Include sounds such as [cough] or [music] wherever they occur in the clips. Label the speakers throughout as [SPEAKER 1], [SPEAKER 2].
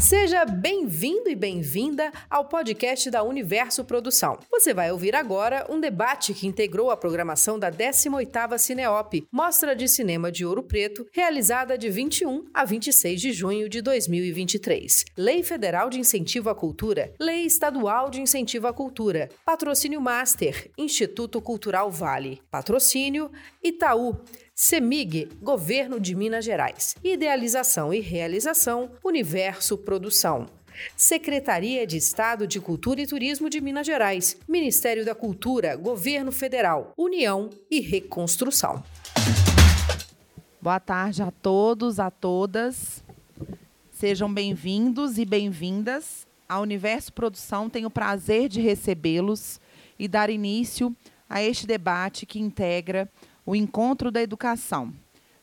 [SPEAKER 1] Seja bem-vindo e bem-vinda ao podcast da Universo Produção. Você vai ouvir agora um debate que integrou a programação da 18ª Cineop, Mostra de Cinema de Ouro Preto, realizada de 21 a 26 de junho de 2023. Lei Federal de Incentivo à Cultura, Lei Estadual de Incentivo à Cultura, Patrocínio Master, Instituto Cultural Vale, Patrocínio Itaú, CEMIG, Governo de Minas Gerais. Idealização e realização, Universo Produção. Secretaria de Estado de Cultura e Turismo de Minas Gerais, Ministério da Cultura, Governo Federal, União e Reconstrução.
[SPEAKER 2] Boa tarde a todos, a todas. Sejam bem-vindos e bem-vindas. A Universo Produção tem o prazer de recebê-los e dar início a este debate que integra o Encontro da Educação,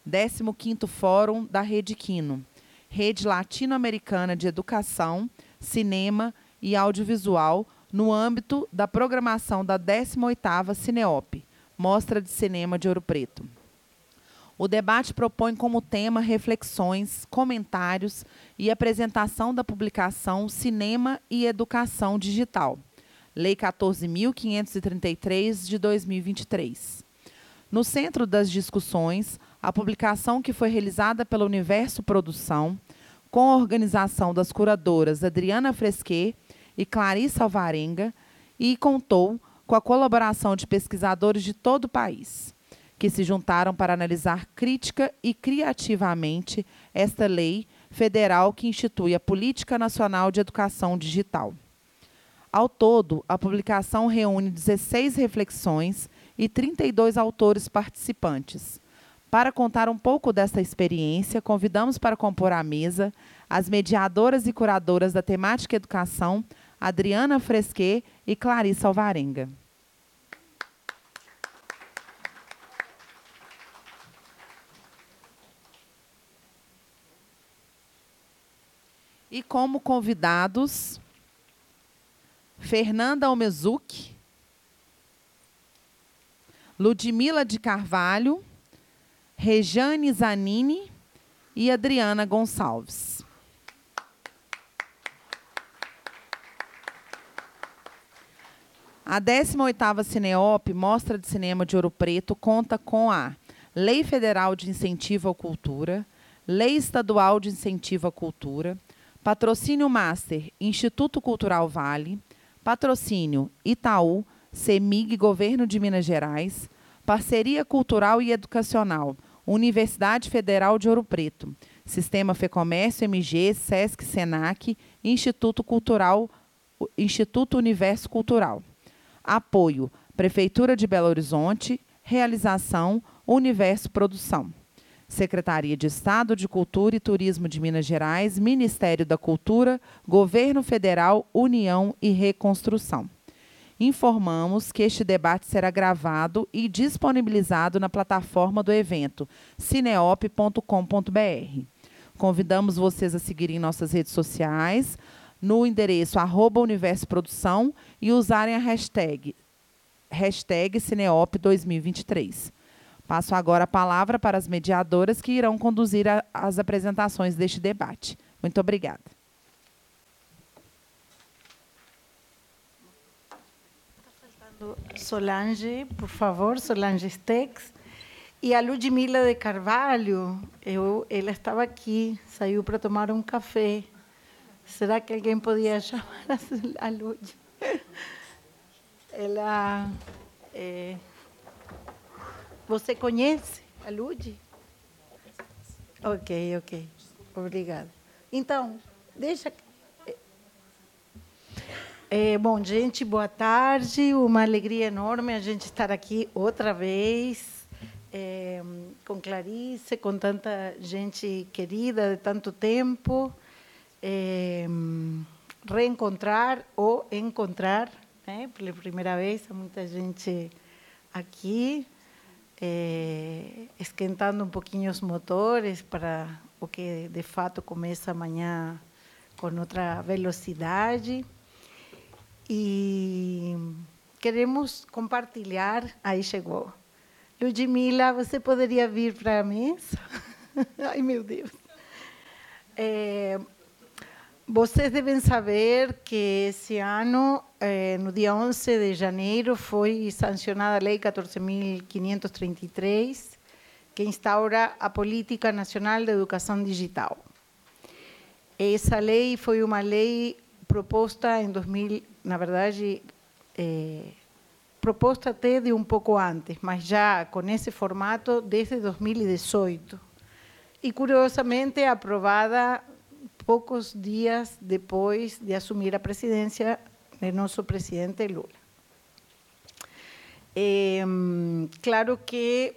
[SPEAKER 2] 15º Fórum da Rede Quino, Rede Latino-Americana de Educação, Cinema e Audiovisual, no âmbito da programação da 18ª Cineop, Mostra de Cinema de Ouro Preto. O debate propõe como tema reflexões, comentários e apresentação da publicação Cinema e Educação Digital, Lei 14.533 de 2023. No centro das discussões, a publicação que foi realizada pela Universo Produção, com a organização das curadoras Adriana Fresquet e Clarissa Alvarenga, e contou com a colaboração de pesquisadores de todo o país, que se juntaram para analisar crítica e criativamente esta lei federal que institui a Política Nacional de Educação Digital. Ao todo, a publicação reúne 16 reflexões e 32 autores participantes. Para contar um pouco desta experiência, convidamos para compor a mesa as mediadoras e curadoras da temática educação, Adriana Fresquet e Clarissa Alvarenga. E como convidados, Fernanda Almezuc, Ludmila de Carvalho, Rejane Zanini e Adriana Gonçalves. A 18ª Cineop, Mostra de Cinema de Ouro Preto, conta com a Lei Federal de Incentivo à Cultura, Lei Estadual de Incentivo à Cultura, Patrocínio Master, Instituto Cultural Vale, Patrocínio Itaú, CEMIG Governo de Minas Gerais, Parceria Cultural e Educacional, Universidade Federal de Ouro Preto, Sistema Fecomércio, MG, SESC, SENAC, Instituto Cultural, Instituto Universo Cultural. Apoio: Prefeitura de Belo Horizonte, Realização Universo Produção. Secretaria de Estado de Cultura e Turismo de Minas Gerais, Ministério da Cultura, Governo Federal, União e Reconstrução informamos que este debate será gravado e disponibilizado na plataforma do evento cineop.com.br. Convidamos vocês a seguirem nossas redes sociais no endereço arroba Universo Produção e usarem a hashtag, hashtag Cineop 2023. Passo agora a palavra para as mediadoras que irão conduzir a, as apresentações deste debate. Muito obrigada.
[SPEAKER 3] Solange, por favor, Solange Stex. E a Ludmila de Carvalho, eu, ela estava aqui, saiu para tomar um café. Será que alguém podia chamar a Lud? Ela. É, você conhece a Lud? Ok, ok. Obrigada. Então, deixa é, bom, gente, boa tarde. Uma alegria enorme a gente estar aqui outra vez é, com Clarice, com tanta gente querida de tanto tempo. É, reencontrar ou encontrar, né, pela primeira vez, muita gente aqui, é, esquentando um pouquinho os motores para o que de fato começa amanhã com outra velocidade. E queremos compartilhar. Aí chegou. Ludmila, você poderia vir para a mesa? [laughs] Ai, meu Deus. É, Vocês devem saber que esse ano, eh, no dia 11 de janeiro, foi sancionada a Lei 14.533, que instaura a Política Nacional de Educação Digital. Essa lei foi uma lei proposta em 2000, na verdade, eh, proposta até de um pouco antes, mas já com esse formato desde 2018. E, curiosamente, aprovada poucos dias depois de assumir a presidência de nosso presidente Lula. É, claro que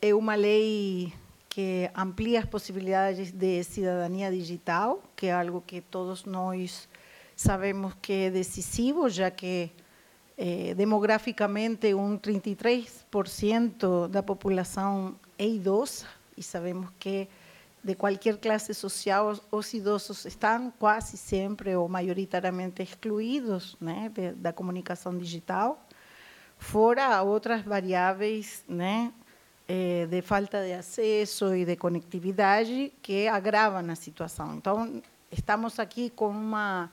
[SPEAKER 3] é uma lei que amplia as possibilidades de cidadania digital, que é algo que todos nós sabemos que é decisivo, já que eh, demograficamente um 33% da população é idosa e sabemos que de qualquer classe social, os idosos estão quase sempre ou maioritariamente excluídos né, de, da comunicação digital, fora outras variáveis né, eh, de falta de acesso e de conectividade que agravam a situação. Então, estamos aqui com, uma,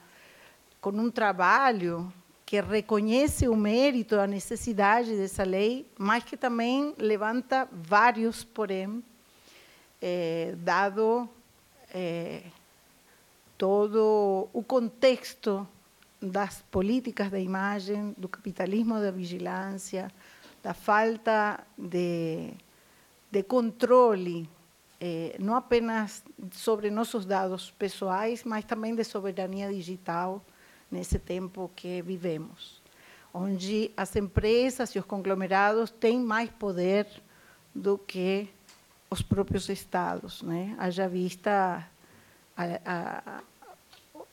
[SPEAKER 3] com um trabalho que reconhece o mérito, a necessidade dessa lei, mas que também levanta vários porém eh, dado eh, todo o contexto das políticas da imagem, do capitalismo da vigilância, da falta de, de controle, eh, não apenas sobre nossos dados pessoais, mas também de soberania digital nesse tempo que vivemos, onde as empresas e os conglomerados têm mais poder do que os próprios estados, né? Haja vista a, a,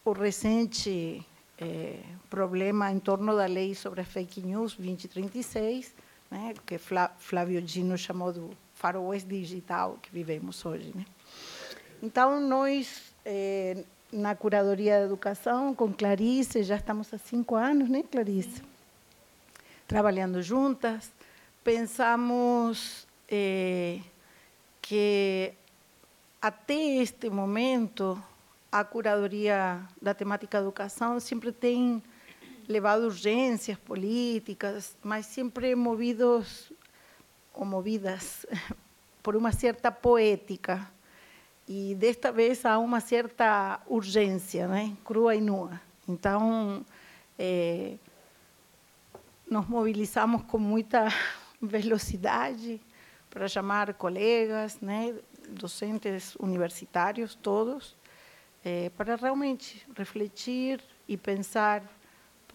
[SPEAKER 3] o recente eh, problema em torno da lei sobre a fake news 2036, né? que Flávio Gino chamou do faroeste digital que vivemos hoje. Né? Então, nós, eh, na Curadoria da Educação, com Clarice, já estamos há cinco anos, né, Clarice? Trabalhando juntas, pensamos... Eh, que até este momento a curadoria da temática educação sempre tem levado urgências políticas, mas sempre movidos ou movidas [laughs] por uma certa poética. E desta vez há uma certa urgência, crua e nua. Então, é, nos mobilizamos com muita [laughs] velocidade para chamar colegas, docentes universitários, todos, é, para realmente refletir e pensar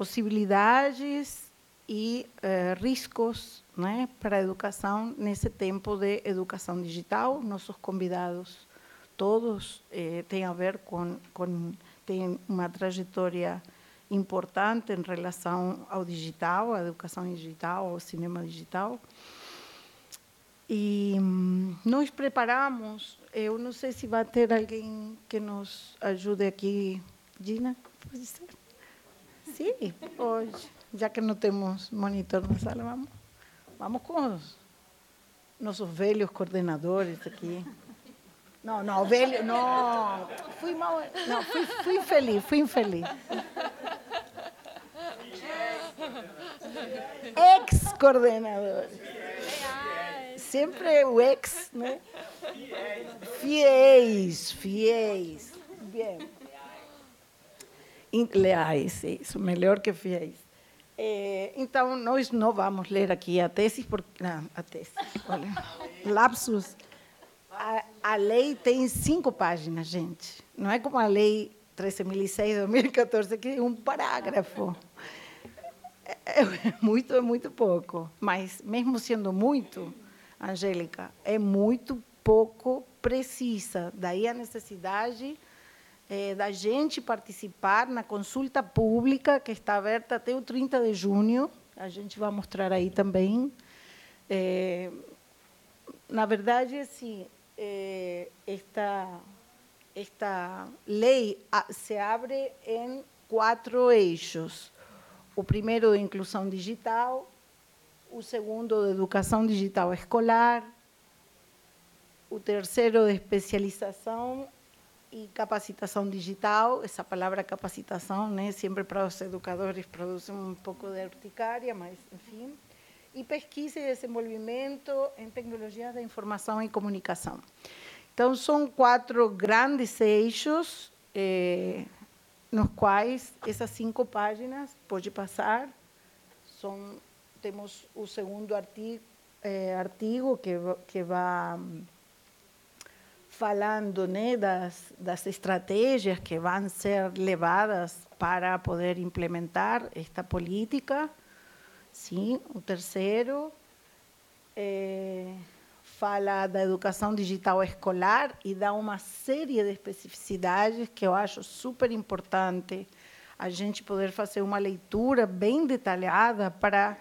[SPEAKER 3] possibilidades e é, riscos né, para a educação nesse tempo de educação digital. Nossos convidados todos é, têm a ver com, com têm uma trajetória importante em relação ao digital, à educação digital, ao cinema digital. E hum, nós preparamos, eu não sei se vai ter alguém que nos ajude aqui. Gina, pode ser? Sim, hoje. Já que não temos monitor na sala, vamos, vamos com os nossos velhos coordenadores aqui. Não, não, velho, não. Fui mal, não, fui, infeliz, fui infeliz. Ex-coordenadores sempre o ex, né? Fiéis, fiéis. Bem. Leais, isso, melhor que fiéis. É, então, nós não vamos ler aqui a tese, porque. Não, a tese, olha. [laughs] Lapsus. A, a lei tem cinco páginas, gente. Não é como a lei 13.006-2014, que é um parágrafo. É, é muito, é muito pouco. Mas, mesmo sendo muito, Angélica, é muito pouco precisa. Daí a necessidade é, da gente participar na consulta pública, que está aberta até o 30 de junho. A gente vai mostrar aí também. É, na verdade, assim, é, esta, esta lei se abre em quatro eixos. O primeiro, inclusão digital, o segundo de educação digital escolar, o terceiro de especialização e capacitação digital. Essa palavra capacitação, né, sempre para os educadores produz um pouco de urticária, mas enfim. E pesquisa e desenvolvimento em tecnologias da informação e comunicação. Então, são quatro grandes eixos, eh, nos quais essas cinco páginas, pode passar, são, temos o segundo artigo, eh, artigo que, que vai falando né, das, das estratégias que vão ser levadas para poder implementar esta política. Sim, o terceiro é, fala da educação digital escolar e dá uma série de especificidades que eu acho super importante a gente poder fazer uma leitura bem detalhada para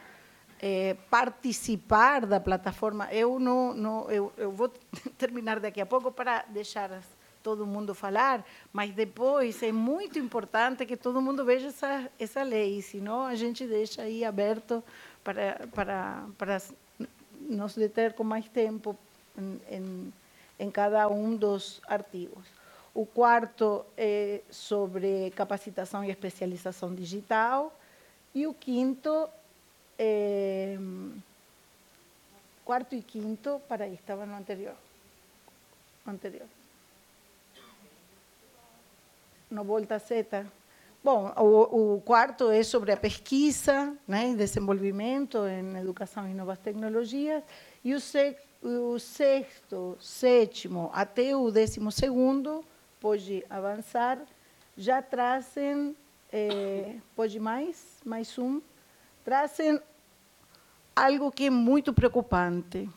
[SPEAKER 3] é, participar da plataforma. Eu não, não eu, eu, vou [laughs] terminar daqui a pouco para deixar todo mundo falar, mas depois é muito importante que todo mundo veja essa, essa lei, senão a gente deixa aí aberto para, para, para nos deter com mais tempo em, em, em cada um dos artigos. O quarto é sobre capacitação e especialização digital. E o quinto é, quarto e quinto, para aí, estava no anterior. Anterior. No volta Z. Bom, o, o, quarto é sobre a pesquisa né, e desenvolvimento em educação e novas tecnologias. E o, se, o sexto, sétimo até o décimo segundo, pode avançar, já trazem, é, pode mais, mais um, trazem algo que é muito preocupante,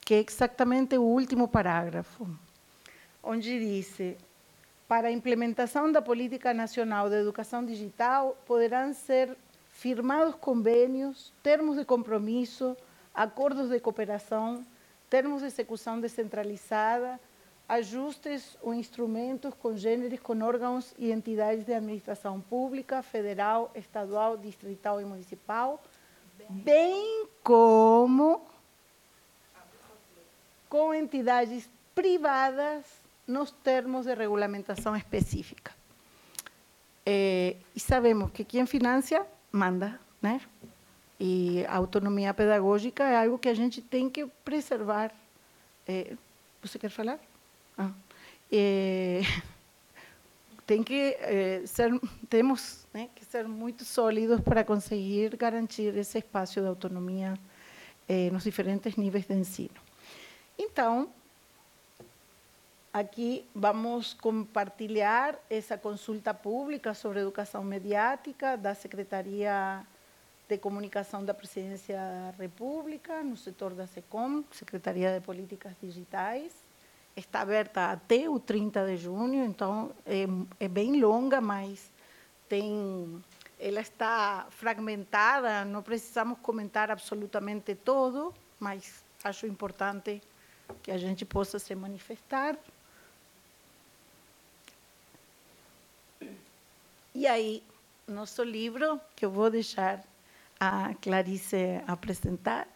[SPEAKER 3] que é exatamente o último parágrafo, onde diz: para a implementação da Política Nacional de Educação Digital, poderão ser firmados convênios, termos de compromisso, acordos de cooperação, termos de execução descentralizada, ajustes ou instrumentos congêneres com órgãos e entidades de administração pública, federal, estadual, distrital e municipal, bem como com entidades privadas nos termos de regulamentação específica. É, e sabemos que quem financia, manda, né? E a autonomia pedagógica é algo que a gente tem que preservar. É, você quer falar? Ah. É, [laughs] tem que é, ser, temos que ser muito sólidos para conseguir garantir esse espaço de autonomia é, nos diferentes níveis de ensino. Então, aqui vamos compartilhar essa consulta pública sobre educação mediática da Secretaria de Comunicação da Presidência da República, no setor da SECOM, Secretaria de Políticas Digitais está aberta até o 30 de junho, então é, é bem longa, mas tem, ela está fragmentada, não precisamos comentar absolutamente todo, mas acho importante que a gente possa se manifestar. E aí, nosso livro, que eu vou deixar a Clarice apresentar,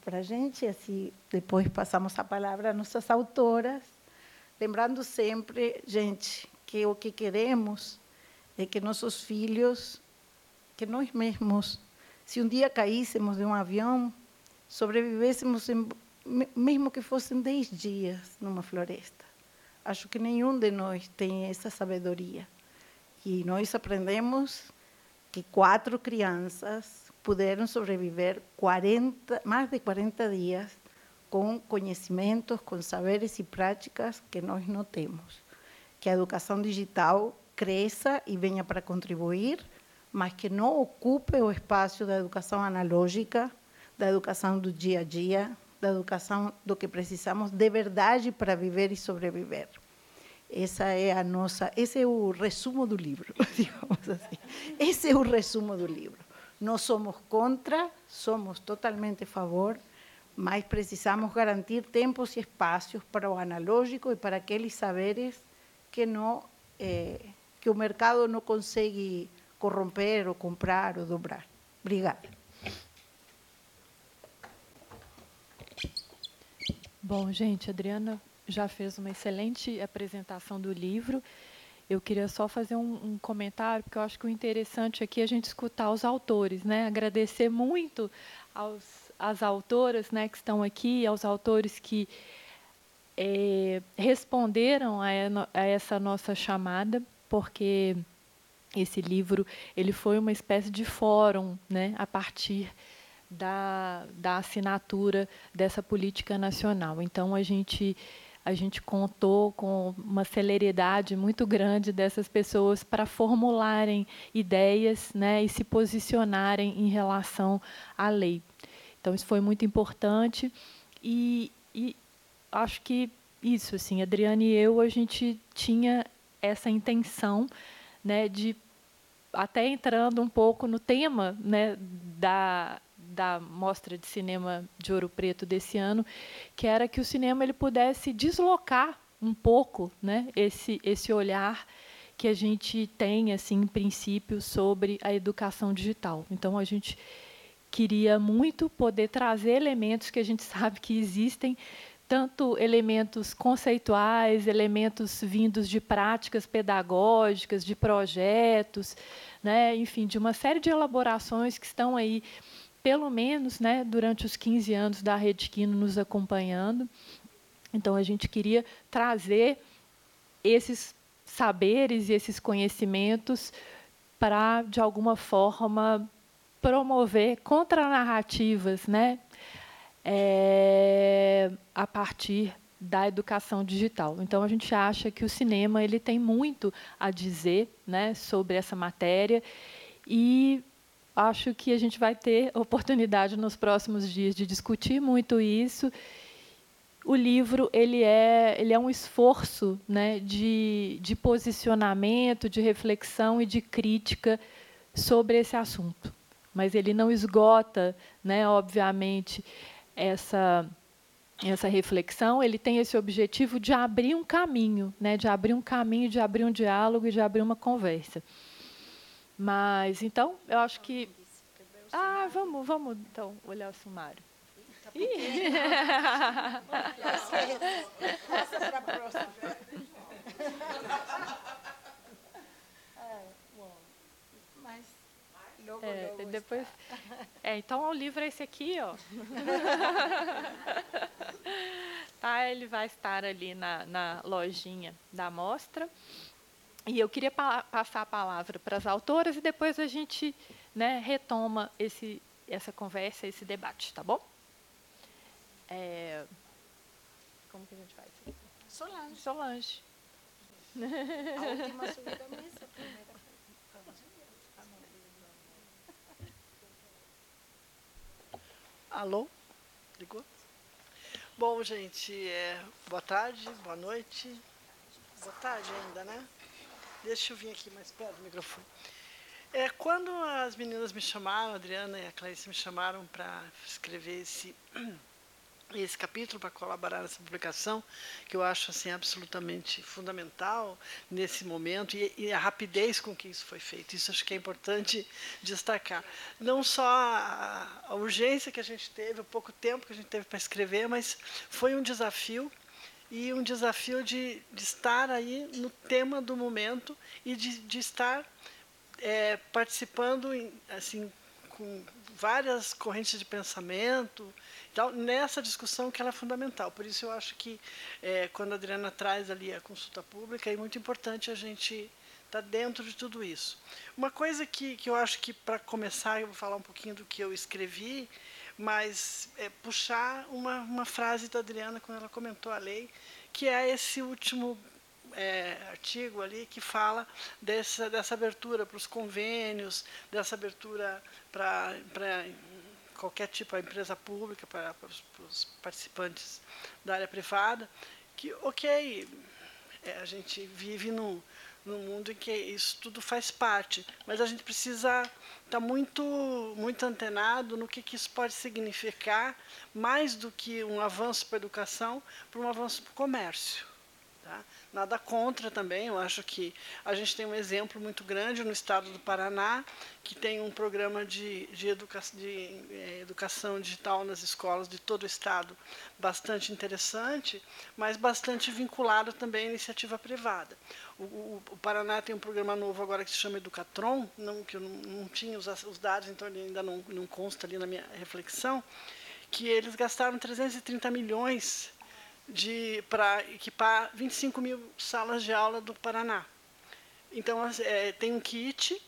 [SPEAKER 3] para a gente, assim, depois passamos a palavra às nossas autoras, lembrando sempre, gente, que o que queremos é que nossos filhos, que nós mesmos, se um dia caíssemos de um avião, sobrevivêssemos, em, mesmo que fossem dez dias numa floresta. Acho que nenhum de nós tem essa sabedoria. E nós aprendemos que quatro crianças puderam sobreviver 40, mais de 40 dias com conhecimentos, com saberes e práticas que nós não temos. Que a educação digital cresça e venha para contribuir, mas que não ocupe o espaço da educação analógica, da educação do dia a dia, da educação do que precisamos de verdade para viver e sobreviver. Essa é a nossa, esse é o resumo do livro, [laughs] digamos assim. Esse é o resumo do livro. Não somos contra, somos totalmente a favor, mas precisamos garantir tempos e espaços para o analógico e para aqueles saberes que não eh, que o mercado não consegue corromper ou comprar ou dobrar. Obrigada.
[SPEAKER 4] Bom, gente, Adriana já fez uma excelente apresentação do livro. Eu queria só fazer um, um, comentário, porque eu acho que o interessante aqui é a gente escutar os autores, né? Agradecer muito aos, às autoras né, que estão aqui, aos autores que é, responderam a, a essa nossa chamada, porque esse livro ele foi uma espécie de fórum né, a partir da, da assinatura dessa política nacional. Então, a gente a gente contou com uma celeridade muito grande dessas pessoas para formularem ideias né, e se posicionarem em relação à lei. Então, isso foi muito importante e, e acho que isso, assim, Adriane e eu, a gente tinha essa intenção né, de, até entrando um pouco no tema né, da, da mostra de cinema de Ouro Preto desse ano, que era que o cinema ele pudesse deslocar um pouco, né, esse esse olhar que a gente tem assim em princípio sobre a educação digital. Então a gente queria muito poder trazer elementos que a gente [laughs] sabe que existem tanto elementos conceituais, elementos vindos de práticas pedagógicas, de projetos, né, enfim, de uma série de elaborações que estão aí pelo menos né, durante os 15 anos da Rede Quino nos acompanhando. Então, a gente queria trazer esses saberes e esses conhecimentos para, de alguma forma, promover contranarrativas né, é, a partir da educação digital. Então a gente acha que o cinema ele tem muito a dizer, né, sobre essa matéria e acho que a gente vai ter oportunidade nos próximos dias de discutir muito isso. O livro ele é, ele é um esforço né, de, de posicionamento, de reflexão e de crítica sobre esse assunto. Mas ele não esgota, né, obviamente, essa, essa reflexão. Ele tem esse objetivo de abrir um caminho, né, de abrir um caminho, de abrir um diálogo e de abrir uma conversa. Mas, então, eu acho que. Ah, vamos, vamos então olhar o sumário.
[SPEAKER 3] Logo,
[SPEAKER 4] É, depois, é, então o livro é esse aqui, ó. [laughs] tá, ele vai estar ali na, na lojinha da mostra. E eu queria pa passar a palavra para as autoras e depois a gente né, retoma esse, essa conversa, esse debate, tá bom? É, como que a gente faz?
[SPEAKER 3] Solange.
[SPEAKER 4] Solange.
[SPEAKER 3] A [laughs] última subida à mesa, a primeira
[SPEAKER 5] Alô? Ligou? Bom, gente, é, boa tarde, boa noite. Boa tarde ainda, né? Deixa eu vir aqui mais perto do microfone. É, quando as meninas me chamaram, a Adriana e a Clarice me chamaram para escrever esse, [clears throat] esse capítulo, para colaborar nessa publicação, que eu acho assim, absolutamente fundamental nesse momento, e, e, a rapidez com que isso foi feito. Isso acho que é importante [laughs] destacar. Não só a, a urgência que a gente teve, o pouco tempo que a gente teve para escrever, mas foi um desafio e um desafio de, de estar aí no tema do momento e de, de estar é, participando em, assim com várias correntes de pensamento então, nessa discussão que ela é fundamental. Por isso eu acho que é, quando a Adriana traz ali a consulta pública é muito importante a gente estar tá dentro de tudo isso. Uma coisa que, que eu acho que para começar eu vou falar um pouquinho do que eu escrevi mas é, puxar uma, uma frase da Adriana quando ela comentou a lei, que é esse último é, artigo ali que fala dessa, dessa abertura para os convênios, dessa abertura para qualquer tipo de empresa pública, para, para, os, os participantes da área privada, que, ok, é, a gente vive num, num mundo em que isso tudo faz parte, mas a gente precisa estar tá muito, muito antenado no que, que isso pode significar, mais do que um avanço para a educação, para um avanço para o comércio. Tá? Nada contra também, eu acho que a gente tem um exemplo muito grande no estado do Paraná, que tem um programa de, de, educa de é, educação digital nas escolas de todo o estado bastante interessante, mas bastante vinculado também à iniciativa privada. O, o, o Paraná tem um programa novo agora que se chama Educatron, não, que eu não, não tinha os, os, dados, então ele ainda não, não consta ali na minha reflexão, que eles gastaram 330 milhões para equipar 25 mil salas de aula do Paraná. Então, é, tem um kit.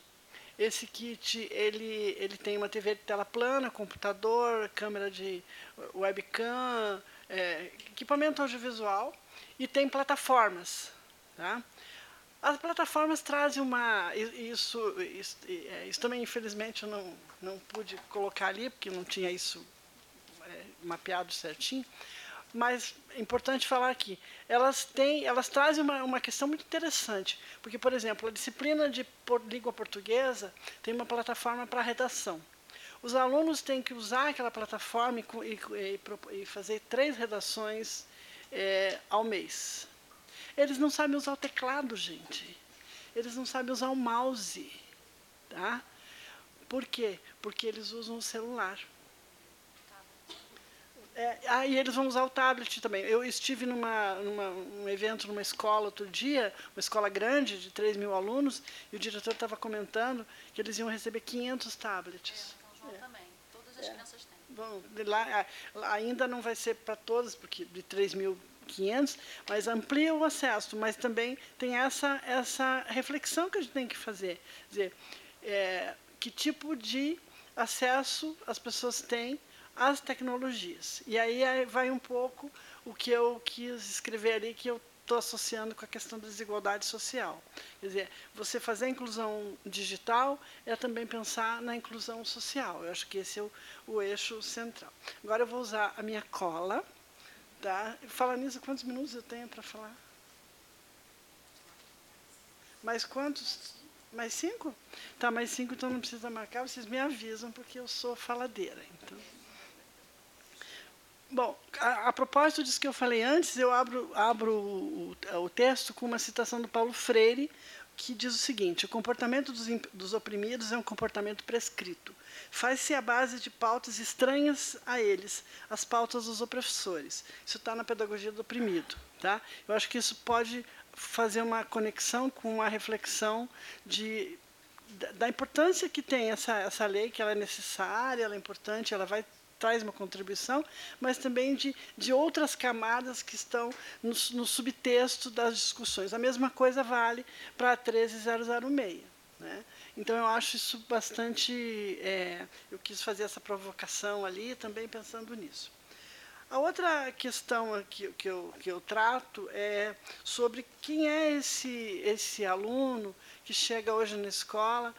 [SPEAKER 5] Esse kit ele, ele tem uma TV de tela plana, computador, câmera de webcam, é, equipamento audiovisual e tem plataformas. Tá? As plataformas trazem uma. Isso, isso, é, isso também, infelizmente, eu não, não pude colocar ali, porque não tinha isso é, mapeado certinho mas é importante falar aqui, elas têm, elas trazem uma, uma questão muito interessante, porque, por exemplo, a disciplina de por, língua portuguesa tem uma plataforma para redação. Os alunos têm que usar aquela plataforma e, e, e fazer três redações é, ao mês. Eles não sabem usar o teclado, gente. Eles não sabem usar o mouse. Tá? Por quê? Porque eles usam o celular. É, aí eles vão usar o tablet também. Eu estive numa, numa um evento numa escola outro dia, uma escola grande de 3 mil alunos, e o diretor estava comentando que eles iam receber 500 tablets.
[SPEAKER 6] É, São João é. também. Todas as é. crianças têm.
[SPEAKER 5] Bom, lá, ainda não vai ser para todas, porque de 3.500, mas amplia o acesso, mas também tem essa, essa reflexão que a gente tem que fazer. Quer dizer, é, que tipo de acesso as pessoas têm as tecnologias. E aí vai um pouco o que eu quis escrever ali, que eu estou associando com a questão da desigualdade social. Quer dizer, você fazer a inclusão digital é também pensar na inclusão social. Eu acho que esse é o, o eixo central. Agora eu vou usar a minha cola. Tá? Fala nisso, quantos minutos eu tenho para falar? Mais quantos? Mais cinco? Tá, mais cinco, então não precisa marcar, vocês me avisam, porque eu sou faladeira. Então. Bom, a, a, propósito disso que eu falei antes, eu abro, abro o, o, texto com uma citação do Paulo Freire, que diz o seguinte: o comportamento dos, dos oprimidos é um comportamento prescrito. Faz-se a base de pautas estranhas a eles, as pautas dos opressores. Isso está na pedagogia do oprimido. Tá? Eu acho que isso pode fazer uma conexão com a reflexão de, da importância que tem essa, essa lei, que ela é necessária, ela é importante, ela vai traz uma contribuição, mas também de, de outras camadas que estão no, no subtexto das discussões. A mesma coisa vale para a 13006. Né? Então, eu acho isso bastante. É, eu quis fazer essa provocação ali, também pensando nisso. A outra questão que, que, eu, que eu trato é sobre quem é esse, esse aluno que chega hoje na escola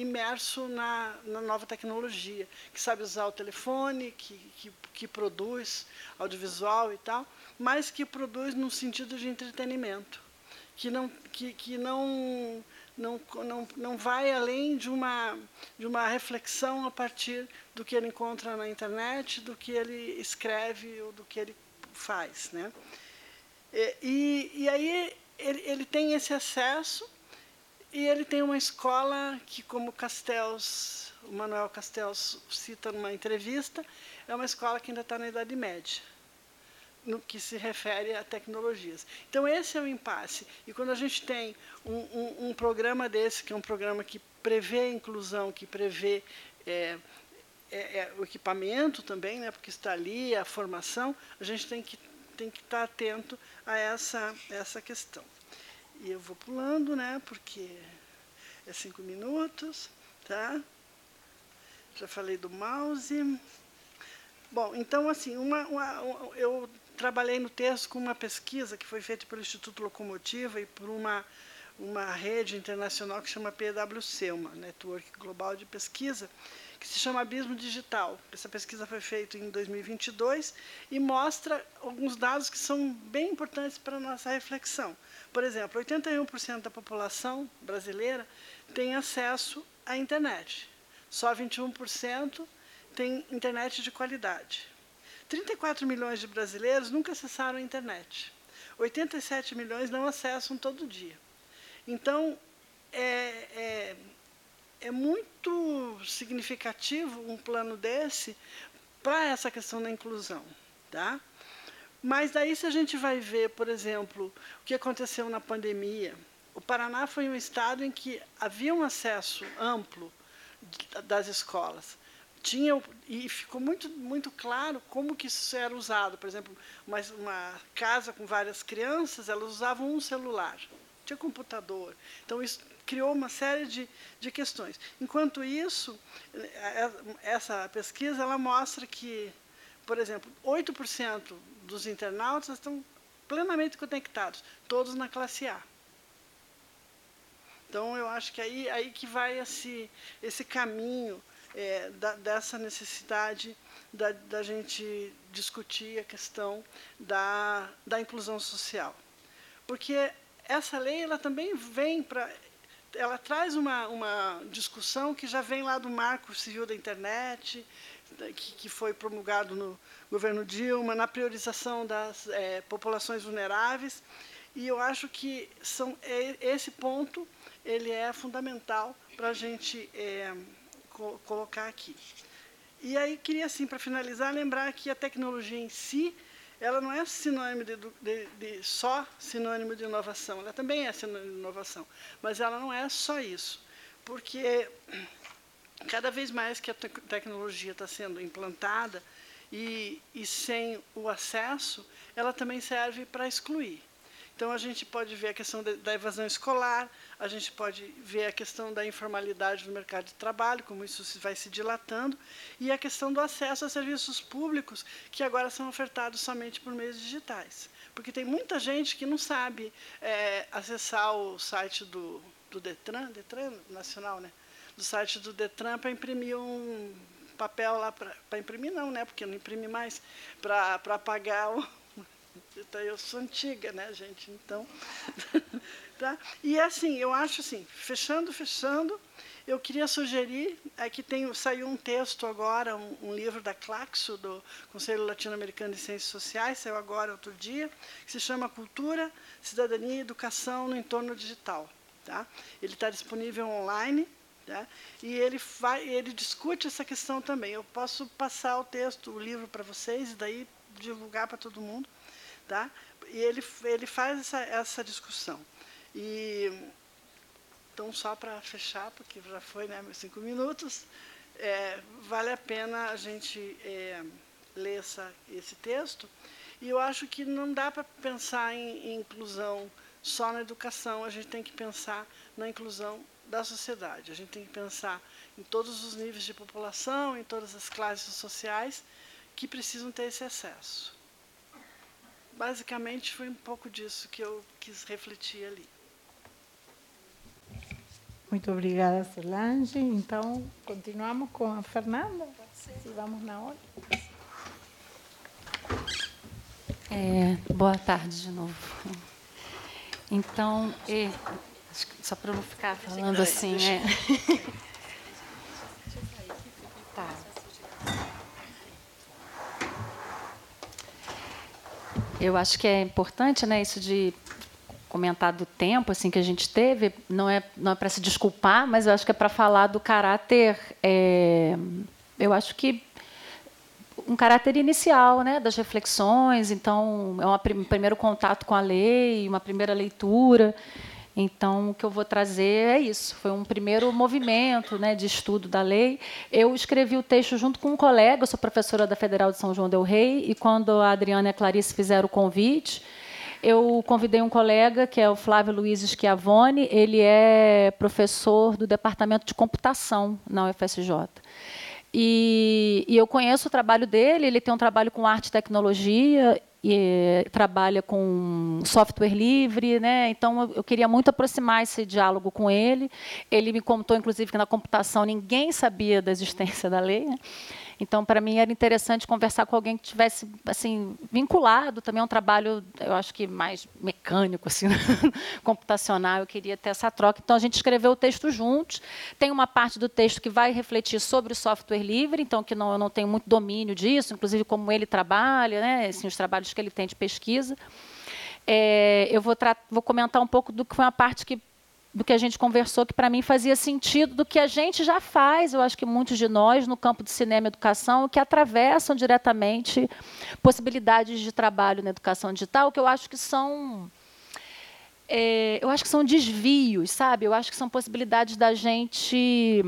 [SPEAKER 5] imerso na, na, nova tecnologia, que sabe usar o telefone, que, que, que, produz audiovisual e tal, mas que produz no sentido de entretenimento, que não, que, que não, não, não, não vai além de uma, de uma reflexão a partir do que ele encontra na internet, do que ele escreve ou do que ele faz. Né? E, e aí ele, ele tem esse acesso e ele tem uma escola que, como Castells, o Manuel Castells cita numa entrevista, é uma escola que ainda está na Idade Média, no que se refere a tecnologias. Então, esse é o impasse. E quando a gente tem um, um, um programa desse, que é um programa que prevê a inclusão, que prevê é, é, é, o equipamento também, né, porque está ali, a formação, a gente tem que, tem que estar atento a essa, essa questão. E eu vou pulando, né? Porque é cinco minutos, tá? Já falei do mouse. Bom, então, assim, uma, uma, eu trabalhei no texto com uma pesquisa que foi feita pelo Instituto Locomotiva e por uma, uma rede internacional que chama PwC, uma network global de pesquisa, que se chama Abismo Digital. Essa pesquisa foi feita em 2022 e mostra alguns dados que são bem importantes para a nossa reflexão. Por exemplo, 81% da população brasileira tem acesso à internet. Só 21% tem internet de qualidade. 34 milhões de brasileiros nunca acessaram a internet. 87 milhões não acessam todo dia. Então, é, é, é muito significativo um plano desse para essa questão da inclusão. Tá? Mas daí, se a gente vai ver, por exemplo, o que aconteceu na pandemia, o Paraná foi um estado em que havia um acesso amplo das escolas. Tinha, e ficou muito, muito claro como que isso era usado. Por exemplo, uma, uma casa com várias crianças, elas usavam um celular, tinha computador. Então, isso criou uma série de, de questões. Enquanto isso, é, essa pesquisa ela mostra que, por exemplo, 8% dos internautas estão plenamente conectados, todos na classe A. Então, eu acho que aí, aí que vai esse, esse caminho é, da, dessa necessidade da, da gente discutir a questão da, da inclusão social. Porque essa lei ela também vem para ela traz uma, uma discussão que já vem lá do marco civil da internet, que, que foi promulgado no governo Dilma, na priorização das é, populações vulneráveis. E eu acho que são, é, esse ponto ele é fundamental para a gente é, co colocar aqui. E aí queria, assim, para finalizar, lembrar que a tecnologia em si, ela não é sinônimo de, de, de, só sinônimo de inovação, ela também é sinônimo de inovação, mas ela não é só isso, porque cada vez mais que a te tecnologia está sendo implantada e, e sem o acesso, ela também serve para excluir. Então, a gente pode ver a questão da evasão escolar, a gente pode ver a questão da informalidade no mercado de trabalho, como isso vai se dilatando, e a questão do acesso a serviços públicos, que agora são ofertados somente por meios digitais. Porque tem muita gente que não sabe é, acessar o site do, do Detran, Detran Nacional, né? do site do Detran para imprimir um papel lá, para imprimir não, né? porque não imprime mais, para pagar o, [laughs] então, eu sou antiga, né, gente? Então, [laughs] tá? E assim, eu acho assim, fechando, fechando, eu queria sugerir, é que tem, saiu um texto agora, um, um livro da Claxo, do Conselho Latino-Americano de Ciências Sociais, saiu agora, outro dia, que se chama Cultura, Cidadania e Educação no Entorno Digital. Tá? Ele está disponível online, tá? e ele, vai, ele discute essa questão também. Eu posso passar o texto, o livro para vocês, e daí divulgar para todo mundo. Tá? E ele, ele faz essa, essa discussão. E, então, só para fechar, porque já foi né, meus cinco minutos, é, vale a pena a gente é, ler essa, esse texto. E eu acho que não dá para pensar em, em inclusão só na educação, a gente tem que pensar na inclusão da sociedade. A gente tem que pensar em todos os níveis de população, em todas as classes sociais que precisam ter esse acesso basicamente foi um pouco disso que eu quis refletir ali.
[SPEAKER 3] Muito obrigada, Solange. Então, continuamos com a Fernanda. Se vamos na hora.
[SPEAKER 6] É, boa tarde de novo. Então, é, só para não ficar falando assim, é. Tá. Eu acho que é importante, né, isso de comentar do tempo assim que a gente teve. Não é não é para se desculpar, mas eu acho que é para falar do caráter. É, eu acho que um caráter inicial, né, das reflexões. Então, é um primeiro contato com a lei, uma primeira leitura. Então, o que eu vou trazer é isso. Foi um primeiro movimento né, de estudo da lei. Eu escrevi o texto junto com um colega, eu sou professora da Federal de São João del Rei, e quando a Adriana e a Clarice fizeram o convite, eu convidei um colega, que é o Flávio Luiz Schiavone, ele é professor do Departamento de Computação na UFSJ. E, e, eu conheço o trabalho dele, ele tem um trabalho com arte e tecnologia, e trabalha com software livre, né? Então eu queria muito aproximar esse diálogo com ele. Ele me contou, inclusive, que na computação ninguém sabia da existência da lei. Né? Então, para mim, era interessante conversar com alguém que tivesse assim vinculado também a um trabalho, eu acho que mais mecânico, assim, [laughs] computacional. Eu queria ter essa troca. Então, a gente escreveu o texto juntos. Tem uma parte do texto que vai refletir sobre o software livre, então que não, eu não tenho muito domínio disso, inclusive como ele trabalha, né, assim, os trabalhos que ele tem de pesquisa. é, eu vou, vou comentar um pouco do que foi uma parte que do que a gente conversou, que para mim fazia sentido, do que a gente já faz, eu acho que muitos de nós, no campo de cinema e educação, que atravessam diretamente possibilidades de trabalho na educação digital, que eu acho que são. É, eu acho que são desvios, sabe? Eu acho que são possibilidades da gente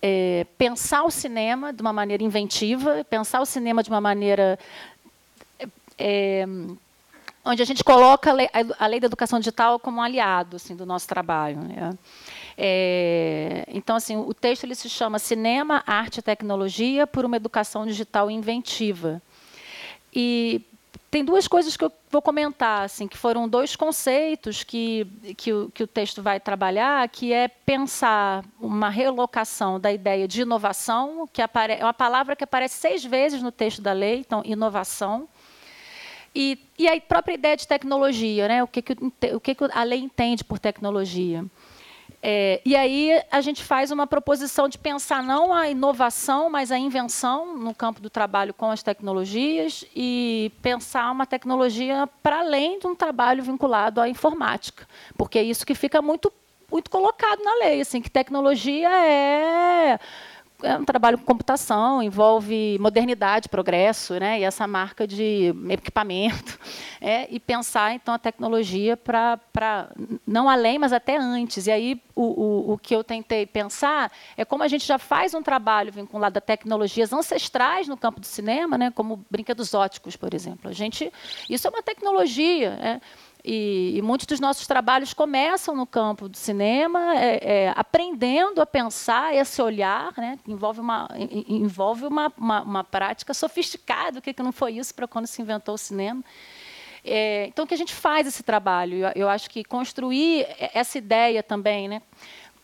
[SPEAKER 6] é, pensar o cinema de uma maneira inventiva, pensar o cinema de uma maneira. É, onde a gente coloca a lei, da educação digital como um aliado assim, do nosso trabalho. Né? É, então, assim, o texto ele se chama Cinema, Arte e Tecnologia por uma Educação Digital Inventiva. E tem duas coisas que eu vou comentar, assim, que foram dois conceitos que, que, o, que o texto vai trabalhar, que é pensar uma relocação da ideia de inovação, que é uma palavra que aparece seis vezes no texto da lei, então, inovação, e, e a própria ideia de tecnologia, né? o, que, que, o que, que a lei entende por tecnologia. É, e aí a gente faz uma proposição de pensar não a inovação, mas a invenção no campo do trabalho com as tecnologias e pensar uma tecnologia para além de um trabalho vinculado à informática, porque é isso que fica muito muito colocado na lei, assim, que tecnologia é é um trabalho com computação, envolve modernidade, progresso, né? e essa marca de equipamento, [laughs] é, e pensar então a tecnologia para não além, mas até antes. E aí o, o, o, que eu tentei pensar é como a gente já faz um trabalho vinculado a tecnologias ancestrais no campo do cinema, né? como brinquedos óticos, por exemplo. A gente, isso é uma tecnologia. É, e, e, muitos dos nossos trabalhos começam no campo do cinema, é, é, aprendendo a pensar esse olhar, né, envolve uma, envolve uma, uma, uma prática sofisticada, o que, que não foi isso para quando se inventou o cinema. É, então, que a gente faz esse trabalho. Eu, eu acho que construir essa ideia também, né,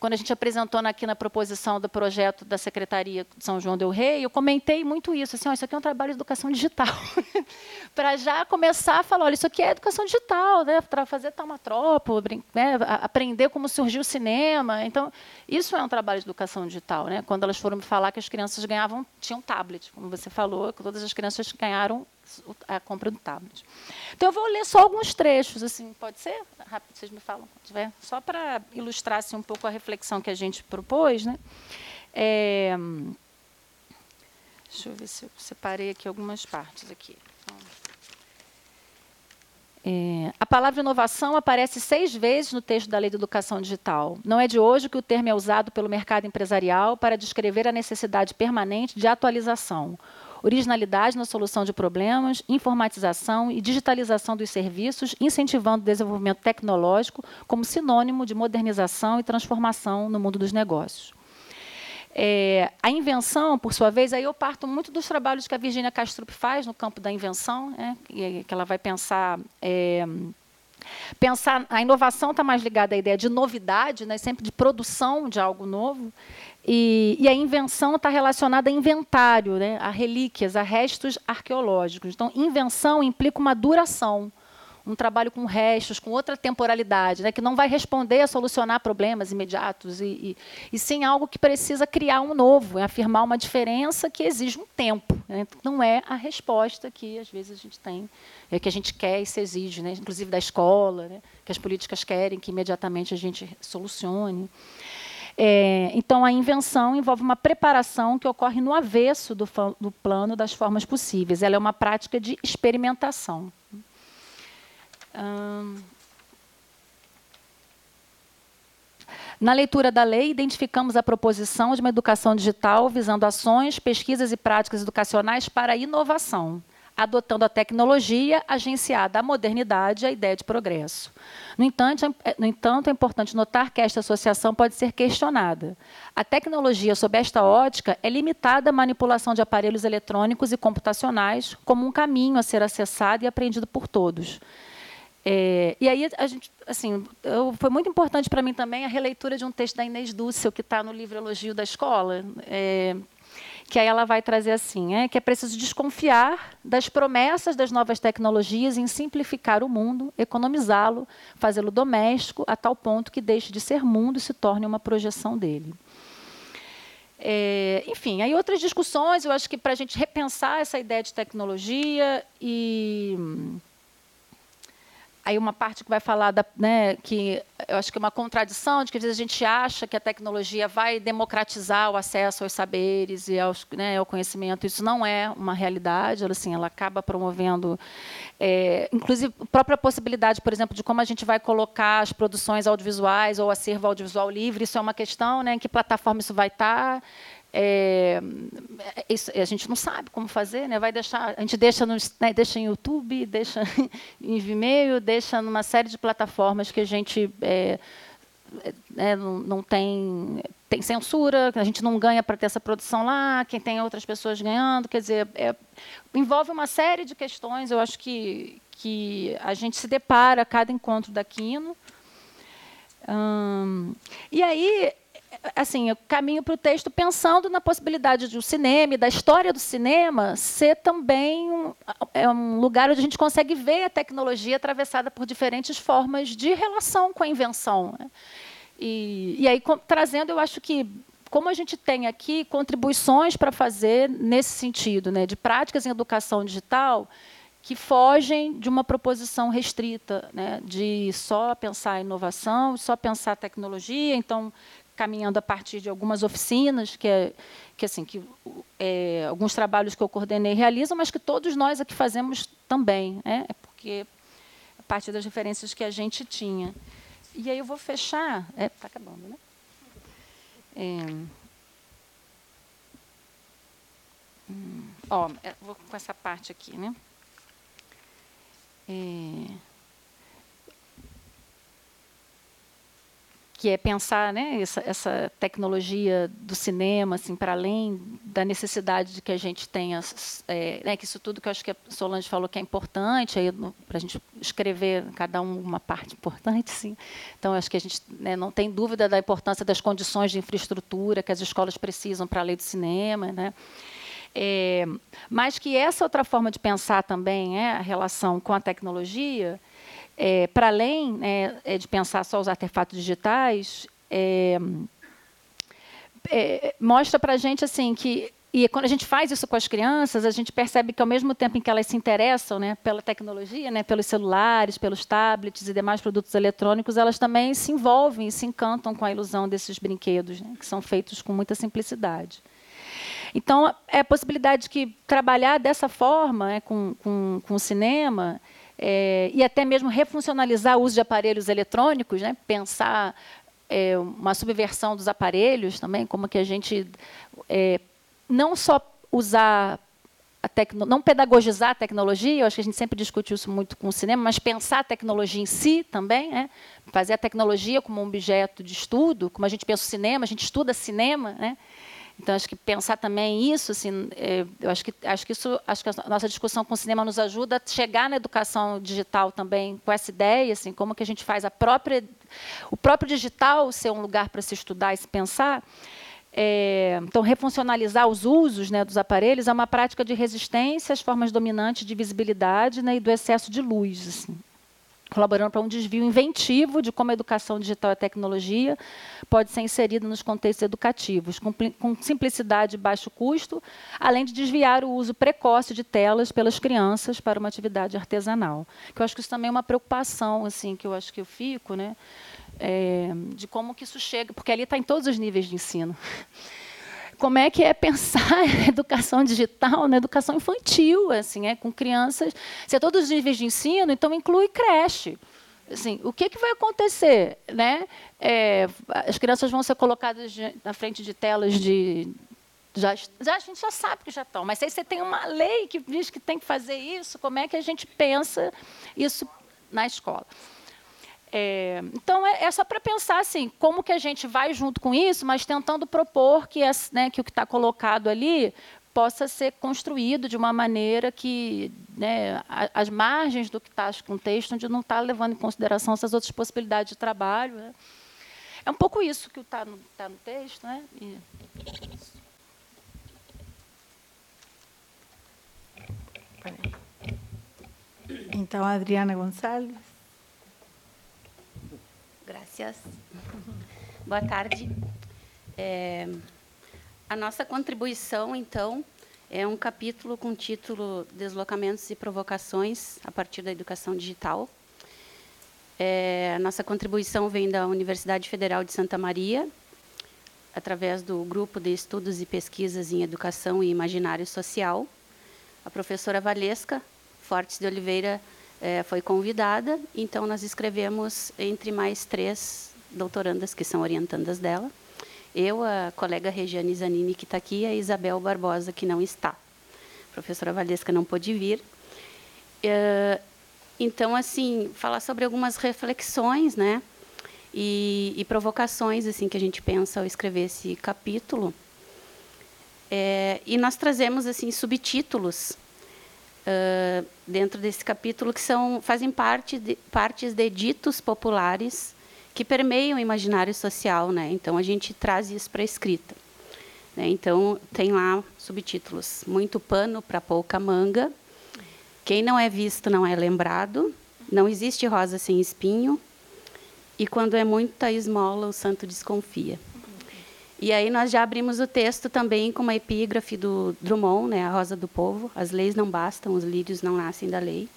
[SPEAKER 6] quando a gente apresentou aqui na proposição do projeto da Secretaria de São João del Rei, eu comentei muito isso, assim, ó, isso aqui é um trabalho de educação digital. [laughs] para já começar a falar, olha, isso aqui é educação digital, né? para fazer taumatropo, né? aprender como surgiu o cinema. Então, isso é um trabalho de educação digital. Né? Quando elas foram me falar que as crianças ganhavam, tinham tablet, como você falou, que todas as crianças ganharam a compra do tablet. Então, eu vou ler só alguns trechos, assim, pode ser? Rápido, vocês me falam, tiver. Só para ilustrar assim, um pouco a reflexão que a gente propôs. Né? É, deixa eu ver se eu separei aqui algumas partes aqui. É, a palavra inovação aparece seis vezes no texto da Lei de Educação Digital. Não é de hoje que o termo é usado pelo mercado empresarial para descrever a necessidade permanente de atualização, originalidade na solução de problemas, informatização e digitalização dos serviços, incentivando o desenvolvimento tecnológico como sinônimo de modernização e transformação no mundo dos negócios. É, a invenção, por sua vez, aí eu parto muito dos trabalhos que a Virginia Castrup faz no campo da invenção, né, que ela vai pensar é, pensar a inovação está mais ligada à ideia de novidade, né, sempre de produção de algo novo, e, e a invenção está relacionada a inventário, né, a relíquias, a restos arqueológicos. Então, invenção implica uma duração, um trabalho com restos, com outra temporalidade, né, que não vai responder a solucionar problemas imediatos, e, e, e sim algo que precisa criar um novo, é afirmar uma diferença que exige um tempo. Né, não é a resposta que, às vezes, a gente tem, é que a gente quer e se exige, né, inclusive da escola, né, que as políticas querem que imediatamente a gente solucione. É, então, a invenção envolve uma preparação que ocorre no avesso do, do plano das formas possíveis. Ela é uma prática de experimentação. Na leitura da lei, identificamos a proposição de uma educação digital visando ações, pesquisas e práticas educacionais para a inovação, adotando a tecnologia agenciada à modernidade e à ideia de progresso. No entanto, é, no entanto, é importante notar que esta associação pode ser questionada. A tecnologia, sob esta ótica, é limitada à manipulação de aparelhos eletrônicos e computacionais como um caminho a ser acessado e aprendido por todos. É, e aí a gente, assim, eu, foi muito importante para mim também a releitura de um texto da Inês Dúcio que está no livro Elogio da Escola, é, que aí ela vai trazer assim, é, que é preciso desconfiar das promessas das novas tecnologias em simplificar o mundo, economizá-lo, fazê-lo doméstico a tal ponto que deixe de ser mundo e se torne uma projeção dele. É, enfim, aí outras discussões, eu acho que para a gente repensar essa ideia de tecnologia e aí uma parte que vai falar da, né, que eu acho que é uma contradição de que às vezes a gente acha que a tecnologia vai democratizar o acesso aos saberes e aos, né, ao conhecimento. Isso não é uma realidade. Ela, assim, ela acaba promovendo, é, inclusive, a própria possibilidade, por exemplo, de como a gente vai colocar as produções audiovisuais ou acervo audiovisual livre. Isso é uma questão, né, em que plataforma isso vai estar. É, isso, a gente não sabe como fazer, né? Vai deixar, a gente deixa no, né, deixa em YouTube, deixa [laughs] em Vimeo, deixa numa série de plataformas que a gente é, é, não, não, tem tem censura, a gente não ganha para ter essa produção lá, quem tem outras pessoas ganhando, quer dizer, é, envolve uma série de questões. Eu acho que que a gente se depara a cada encontro da Quino. Hum, e aí assim, eu caminho para o texto pensando na possibilidade de o cinema da história do cinema ser também um, é um lugar onde a gente consegue ver a tecnologia atravessada por diferentes formas de relação com a invenção. Né? E, e aí, com, trazendo, eu acho que como a gente tem aqui contribuições para fazer nesse sentido, né, de práticas em educação digital que fogem de uma proposição restrita, né, de só pensar inovação, só pensar tecnologia. Então, caminhando a partir de algumas oficinas que, é, que assim que é, alguns trabalhos que eu coordenei realizam, mas que todos nós aqui fazemos também, né? É porque a partir das referências que a gente tinha. E aí eu vou fechar, é, está acabando, né? É, hum, ó, é, vou com essa parte aqui, né? É, que é pensar né, essa, essa tecnologia do cinema assim para além da necessidade de que a gente tenha é, né, que isso tudo que eu acho que a Solange falou que é importante para a gente escrever cada um uma parte importante [laughs] sim. Então acho que a gente né, não tem dúvida da importância das condições de infraestrutura que as escolas precisam para a lei do cinema né. É, mas que essa outra forma de pensar também é a relação com a tecnologia é, para além né, é, de pensar só os artefatos digitais, é, é mostra para a gente assim que e quando a gente faz isso com as crianças, a gente percebe que ao mesmo tempo em que elas se interessam né, pela tecnologia, né, pelos celulares, pelos tablets e demais produtos eletrônicos, elas também se envolvem se encantam com a ilusão desses brinquedos, né, que são feitos com muita simplicidade. Então, é a possibilidade de que trabalhar dessa forma, né, com, com, com o cinema, é, e até mesmo refuncionalizar o uso de aparelhos eletrônicos, né? pensar é, uma subversão dos aparelhos também, como que a gente é, não só usar tecno, não pedagogizar a tecnologia, eu acho que a gente sempre discute isso muito com o cinema, mas pensar a tecnologia em si também, né? fazer a tecnologia como um objeto de estudo, como a gente pensa o cinema, a gente estuda cinema, né? Então acho que pensar também isso, assim, é, eu acho que acho que isso, acho que a nossa discussão com o cinema nos ajuda a chegar na educação digital também com essa ideia, assim, como que a gente faz a própria, o próprio digital ser um lugar para se estudar e se pensar. É, então, refuncionalizar os usos né, dos aparelhos é uma prática de resistência às formas dominantes de visibilidade né, e do excesso de luz. Assim colaborando para um desvio inventivo de como a educação digital e a tecnologia pode ser inserida nos contextos educativos, com, com, simplicidade e baixo custo, além de desviar o uso precoce de telas pelas crianças para uma atividade artesanal. Que eu acho que isso também é uma preocupação, assim, que eu acho que eu fico, né, é, de como que isso chega, porque ali está em todos os níveis de ensino [laughs] como é que é pensar [laughs] a educação digital na educação infantil, assim, é, com crianças. Se é todos os níveis de ensino, então inclui creche. Assim, o que, que vai acontecer? Né? É, as crianças vão ser colocadas de, na frente de telas de. Já, já, a gente já sabe que já estão, mas aí você tem uma lei que diz que tem que fazer isso, como é que a gente pensa isso na escola? É, então, é, é só para pensar assim, como que a gente vai junto com isso, mas tentando propor que, né, que o que está colocado ali possa ser construído de uma maneira que né, as margens do que está com o texto, onde não está levando em consideração essas outras possibilidades de trabalho. Né? É um pouco isso que está no, tá no texto. Né? E...
[SPEAKER 3] Então, Adriana Gonçalves.
[SPEAKER 7] Graças. [laughs] Boa tarde. É, a nossa contribuição, então, é um capítulo com título Deslocamentos e Provocações a partir da educação digital. É, a nossa contribuição vem da Universidade Federal de Santa Maria, através do Grupo de Estudos e Pesquisas em Educação e Imaginário Social. A professora Valesca Fortes de Oliveira é, foi convidada, então nós escrevemos entre mais três doutorandas que são orientandas dela. Eu, a colega Regiane Zanini, que está aqui, e a Isabel Barbosa, que não está. A professora Valesca não pôde vir. É, então, assim, falar sobre algumas reflexões, né? E, e, provocações assim que a gente pensa ao escrever esse capítulo. É, e nós trazemos assim subtítulos uh, dentro desse capítulo que são fazem parte de, partes de ditos populares que permeiam o imaginário social, né? Então a gente traz isso para a escrita. Né? Então tem lá subtítulos: muito pano para pouca manga, quem não é visto não é lembrado, não existe rosa sem espinho, e quando é muita esmola o santo desconfia. E aí nós já abrimos o texto também com uma epígrafe do Drummond, né, a Rosa do Povo. As leis não bastam, os lírios não nascem da lei.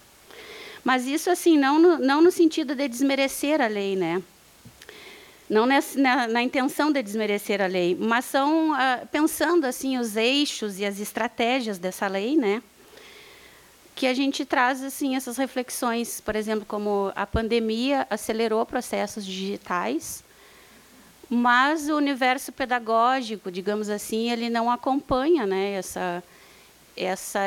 [SPEAKER 7] Mas isso assim não no, não no sentido de desmerecer a lei, né? Não nessa, na, na, intenção de desmerecer a lei, mas são uh, pensando assim os eixos e as estratégias dessa lei, né? Que a gente traz assim essas reflexões, por exemplo, como a pandemia acelerou processos digitais mas o universo pedagógico, digamos assim, ele não acompanha né, essa, essa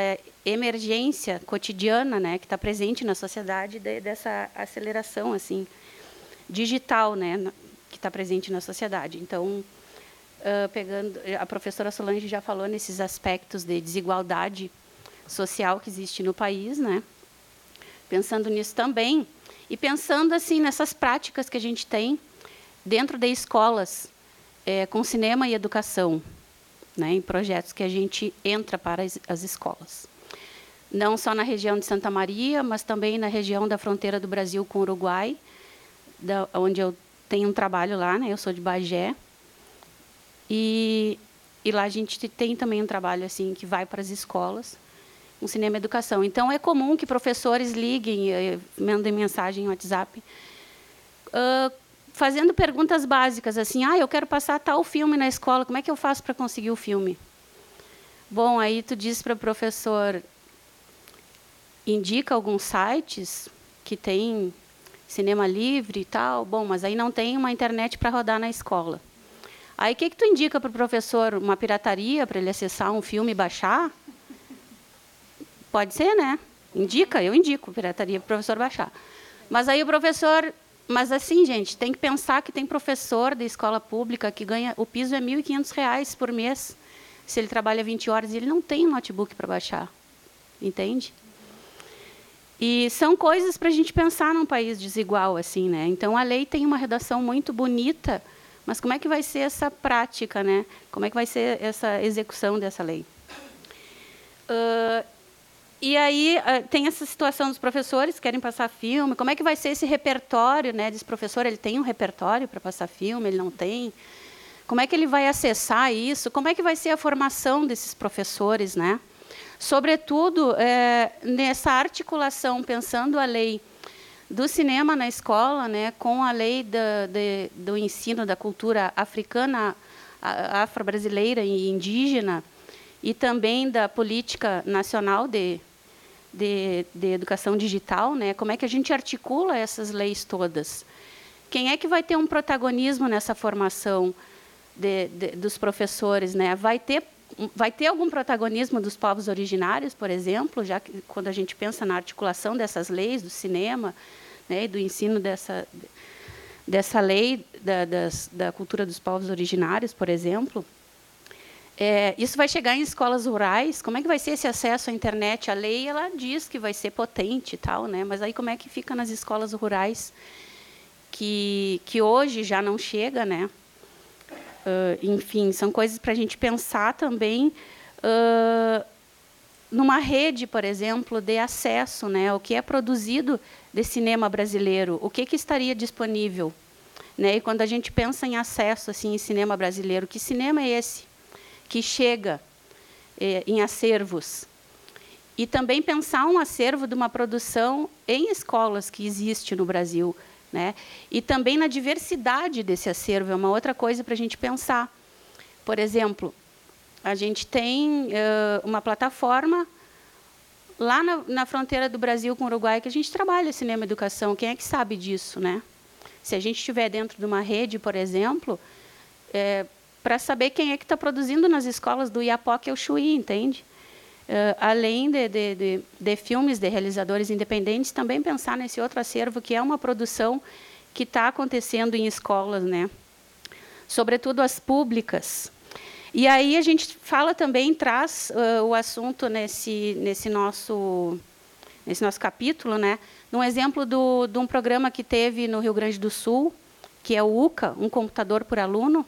[SPEAKER 7] emergência cotidiana né, que está presente na sociedade de, dessa aceleração assim digital né, que está presente na sociedade. Então, uh, pegando a professora Solange já falou nesses aspectos de desigualdade social que existe no país, né? Pensando nisso também e pensando assim nessas práticas que a gente tem dentro de escolas é, com cinema e educação, né, em projetos que a gente entra para as, as escolas. Não só na região de Santa Maria, mas também na região da fronteira do Brasil com o Uruguai, da, onde eu tenho um trabalho lá, né, eu sou de Bagé. E, e lá a gente tem também um trabalho assim que vai para as escolas, um cinema e educação. Então é comum que professores liguem, eh, mandem mensagem no WhatsApp, uh, fazendo perguntas básicas, assim, ah, eu quero passar tal filme na escola, como é que eu faço para conseguir o filme? Bom, aí tu diz para o professor, indica alguns sites que tem cinema livre e tal, bom, mas aí não tem uma internet para rodar na escola. Aí o que, que tu indica para o professor? Uma pirataria para ele acessar um filme e baixar? Pode ser, né? Indica, eu indico pirataria para o professor baixar. Mas aí o professor mas assim, gente, tem que pensar que tem professor de escola pública que ganha, o piso é R$ 1.500 por mês, se ele trabalha 20 horas, e ele não tem um notebook para baixar. Entende? E são coisas para a gente pensar num país desigual, assim, né? Então a lei tem uma redação muito bonita, mas como é que vai ser essa prática, né? Como é que vai ser essa execução dessa lei? Uh, e aí eh, tem essa situação dos professores que querem passar filme. Como é que vai ser esse repertório, né? Diz professor, ele tem um repertório para passar filme, ele não tem. Como é que ele vai acessar isso? Como é que vai ser a formação desses professores, né? Sobretudo é, nessa articulação, pensando a lei do cinema na escola, né, com a lei da, de, do ensino da cultura africana, afro-brasileira e indígena, e também da política nacional de de, de educação digital, né? Como é que a gente articula essas leis todas? Quem é que vai ter um protagonismo nessa formação de, de, dos professores, né? Vai ter vai ter algum protagonismo dos povos originários, por exemplo, já que quando a gente pensa na articulação dessas leis do cinema, né, do ensino dessa dessa lei da, das, da cultura dos povos originários, por exemplo, é, isso vai chegar em escolas rurais. Como é que vai ser esse acesso à internet? A lei ela diz que vai ser potente e tal, né? Mas aí como é que fica nas escolas rurais que que hoje já não chega, né? Uh, enfim, são coisas para a gente pensar também uh, numa rede, por exemplo, de acesso, né? O que é produzido de cinema brasileiro? O que que estaria disponível? Né? E quando a gente pensa em acesso assim em cinema brasileiro, que cinema é esse? Que chega eh, em acervos. E também pensar um acervo de uma produção em escolas que existe no Brasil, Né? E também na diversidade desse acervo, é uma outra coisa para a gente pensar. Por exemplo, a gente tem uh, uma plataforma lá na, na, fronteira do Brasil com o Uruguai que a gente trabalha cinema educação. Quem é que sabe disso, né? Se a gente estiver dentro de uma rede, por exemplo, é, para saber quem é que está produzindo nas escolas do Iapoque ao Chuí, entende? Uh, além de, de, de, de, filmes de realizadores independentes, também pensar nesse outro acervo que é uma produção que está acontecendo em escolas, né? Sobretudo as públicas. E aí a gente fala também, traz uh, o assunto nesse, nesse, nosso, nesse nosso capítulo, né? Um exemplo do, de um programa que teve no Rio Grande do Sul, que é o UCA, um computador por aluno,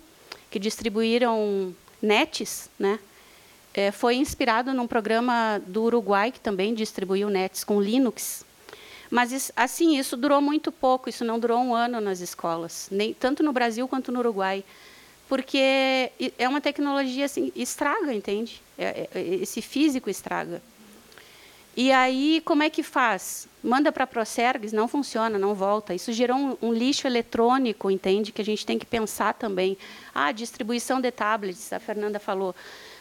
[SPEAKER 7] que distribuíram nets, né? é, foi inspirado num programa do Uruguai, que também distribuiu nets com Linux. Mas, assim, isso durou muito pouco, isso não durou um ano nas escolas, nem tanto no Brasil quanto no Uruguai. Porque é uma tecnologia, assim, estraga, entende? É, é, esse físico estraga. E aí, como é que faz? Manda para a Procergs, não funciona, não volta. Isso gerou um, um, lixo eletrônico, entende? Que a gente tem que pensar também. Ah, distribuição de tablets, a Fernanda falou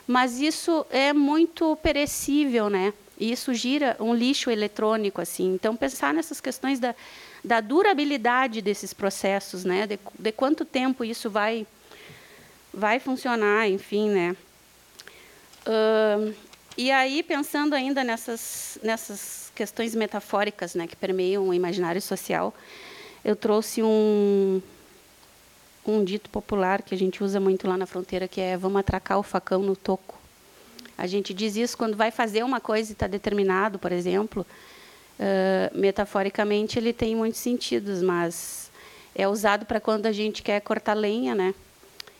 [SPEAKER 7] mas isso é muito perecível, né? E isso gira um lixo eletrônico assim. Então pensar nessas questões da, da durabilidade desses processos, né? De, de quanto tempo isso vai vai funcionar, enfim, né? Uh, e aí pensando ainda nessas nessas questões metafóricas, né, que permeiam o imaginário social, eu trouxe um um dito popular que a gente usa muito lá na fronteira, que é vamos atracar o facão no toco. A gente diz isso quando vai fazer uma coisa e está determinado, por exemplo. Uh, metaforicamente, ele tem muitos sentidos, mas é usado para quando a gente quer cortar lenha, né?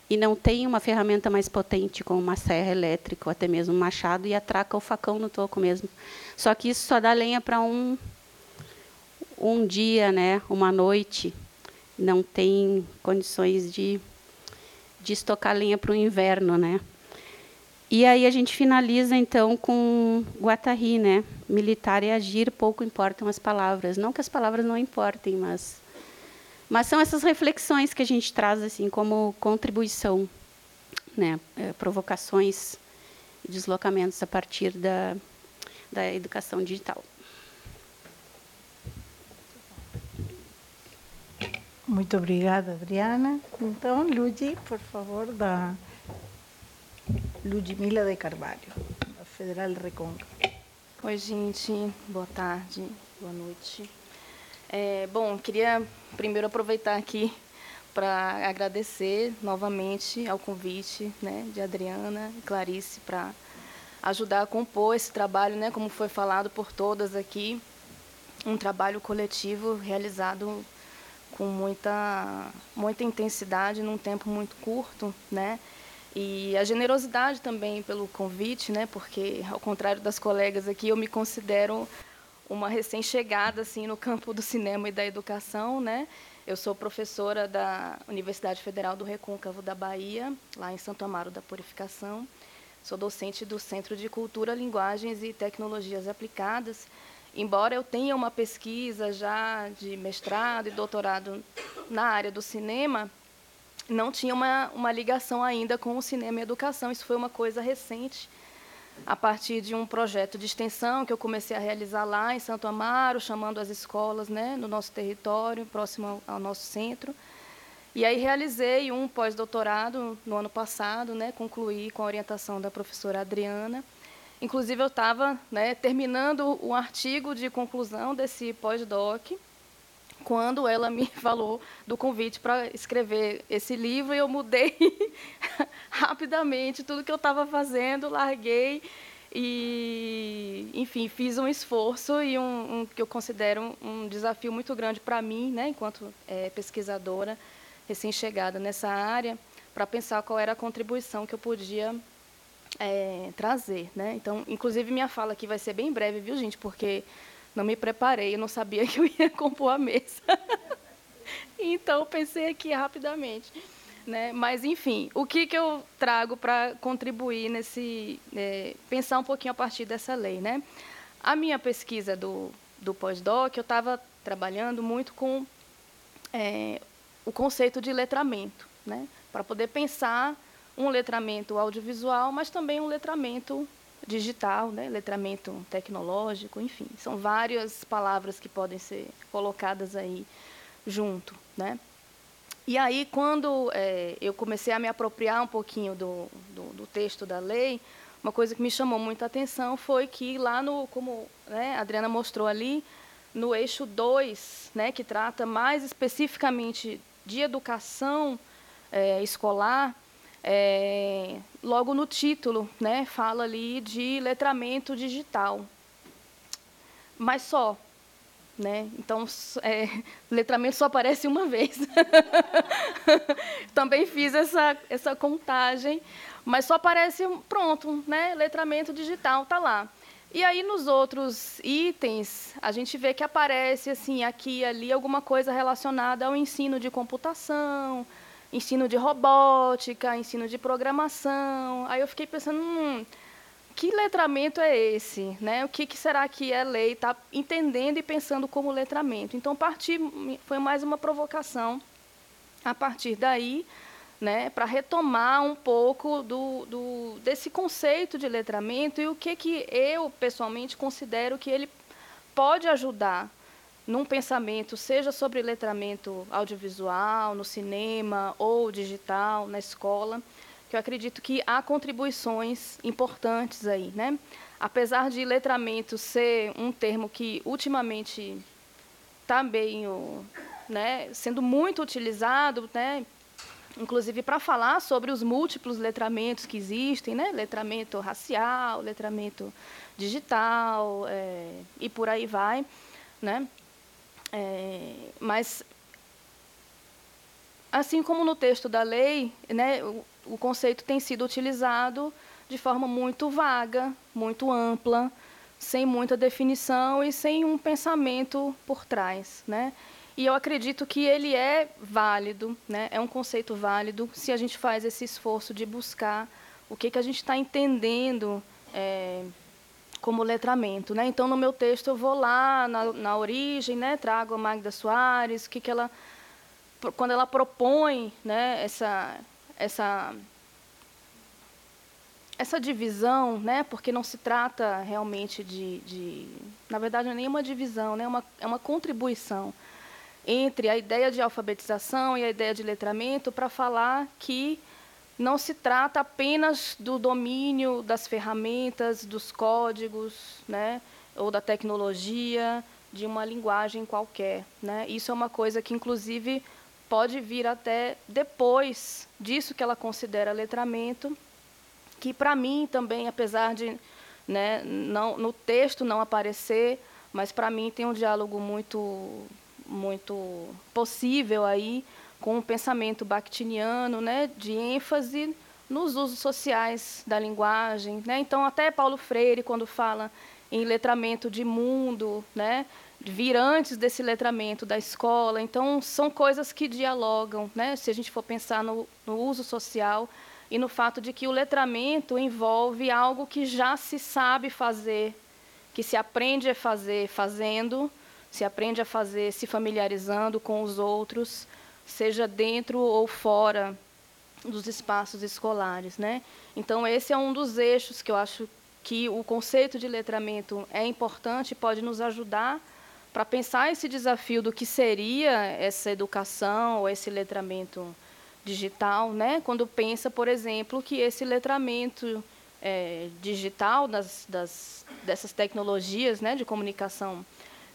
[SPEAKER 7] E não tem uma ferramenta mais potente, como uma serra elétrica ou até mesmo um machado, e atraca o facão no toco mesmo. Só que isso só dá lenha para um, um dia, né? uma noite não tem condições de, de estocar lenha para o inverno, né? E aí a gente finaliza então com Guattari, né? Militar e agir, pouco importam as palavras. Não que as palavras não importem, mas mas são essas reflexões que a gente traz assim como contribuição, né? É, provocações e deslocamentos a partir da da educação digital.
[SPEAKER 3] Muito obrigada, Adriana. Então, Luigi, por favor, da Ludmila de Carvalho, da Federal Recôncavo.
[SPEAKER 8] Oi, gente. Boa tarde, boa noite. É, bom, queria primeiro aproveitar aqui para agradecer novamente ao convite né, de Adriana e Clarice para ajudar a compor esse trabalho, né, como foi falado por todas aqui, um trabalho coletivo realizado com muita, muita intensidade num tempo muito curto, né? E a generosidade também pelo convite, né? Porque ao contrário das colegas aqui, eu me considero uma recém-chegada assim no campo do cinema e da educação, né? Eu sou professora da Universidade Federal do Recôncavo da Bahia, lá em Santo Amaro da Purificação. Sou docente do Centro de Cultura, Linguagens e Tecnologias Aplicadas embora eu tenha uma pesquisa já de mestrado e doutorado na área do cinema, não tinha uma, uma ligação ainda com o cinema e educação. Isso foi uma coisa recente, a partir de um projeto de extensão que eu comecei a realizar lá em Santo Amaro, chamando as escolas né, no nosso território, próximo ao, nosso centro. E aí realizei um pós-doutorado no ano passado, né, concluí com a orientação da professora Adriana, Inclusive, eu estava né, terminando o artigo de conclusão desse pós-doc, quando ela me [laughs] falou do convite para escrever esse livro, eu mudei [laughs] rapidamente tudo que eu estava fazendo, larguei e, enfim, fiz um esforço e um, um que eu considero um desafio muito grande para mim, né, enquanto é, pesquisadora recém-chegada nessa área, para pensar qual era a contribuição que eu podia é, trazer, né? Então, inclusive minha fala aqui vai ser bem breve, viu, gente? Porque não me preparei, eu não sabia [laughs] que eu ia compor a mesa. [laughs] então, pensei aqui rapidamente. Né? Mas, enfim, o que, que eu trago para contribuir nesse. É, pensar um pouquinho a partir dessa lei? Né? A minha pesquisa do, do pós-doc, eu estava trabalhando muito com é, o conceito de letramento, né? para poder pensar um letramento audiovisual, mas também um letramento digital, né? letramento tecnológico, enfim, são várias palavras que podem ser colocadas aí junto, né? E aí, quando é, eu comecei a me apropriar um pouquinho do, do, do, texto da lei, uma coisa que me chamou muita atenção foi que lá no, como né, a Adriana mostrou ali, no eixo 2, né, que trata mais especificamente de educação é, escolar, é, logo no título, né, fala ali de letramento digital. Mas só, né? Então, é, [laughs] letramento só aparece uma vez. [laughs] Também fiz essa, essa contagem, mas só aparece, pronto, né? letramento digital, está lá. E aí, nos outros itens, a gente vê que aparece, assim, aqui e ali, alguma coisa relacionada ao ensino de computação, ensino de robótica, ensino de programação. Aí eu fiquei pensando, hum, que letramento é esse? Né? O que, que será que é lei? Está entendendo e pensando como letramento. Então, partir, foi mais uma provocação a partir daí, né, para retomar um pouco do, do, desse conceito de letramento e o que, que eu, pessoalmente, considero que ele pode ajudar num pensamento, seja sobre letramento audiovisual, no cinema ou digital, na escola que eu acredito que há contribuições importantes aí, né? Apesar de letramento ser um termo que ultimamente está né, sendo muito utilizado, né, inclusive para falar sobre os múltiplos letramentos que existem, né, letramento racial, letramento digital é, e por aí vai, né? É, mas assim como no texto da lei, né, o conceito tem sido utilizado de forma muito vaga, muito ampla, sem muita definição e sem um pensamento por trás, né? E eu acredito que ele é válido, né? É um conceito válido se a gente faz esse esforço de buscar o que que a gente está entendendo é, como letramento, né? Então no meu texto eu vou lá na, na origem, né? Trago a Magda Soares, o que que ela quando ela propõe, né? Essa essa essa divisão, né, porque não se trata realmente de, de na verdade, não é nenhuma divisão, né, uma, é uma contribuição entre a ideia de alfabetização e a ideia de letramento para falar que não se trata apenas do domínio das ferramentas, dos códigos, né, ou da tecnologia, de uma linguagem qualquer. Né? Isso é uma coisa que, inclusive, pode vir até depois disso que ela considera letramento, que para mim também, apesar de né, não, no texto não aparecer, mas para mim tem um diálogo muito, muito possível aí com o pensamento bakhtiniano, né, de ênfase nos usos sociais da linguagem. Né? Então, até Paulo Freire, quando fala em letramento de mundo, né, vir antes desse letramento da escola. Então, são coisas que dialogam, né? se a gente for pensar no, no uso social e no fato de que o letramento envolve algo que já se sabe fazer, que se aprende a fazer fazendo, se aprende a fazer se familiarizando com os outros, seja dentro ou fora dos espaços escolares, né? Então esse é um dos eixos que eu acho que o conceito de letramento é importante, pode nos ajudar para pensar esse desafio do que seria essa educação ou esse letramento digital, né? quando pensa, por exemplo, que esse letramento é, digital das, das, dessas tecnologias né, de comunicação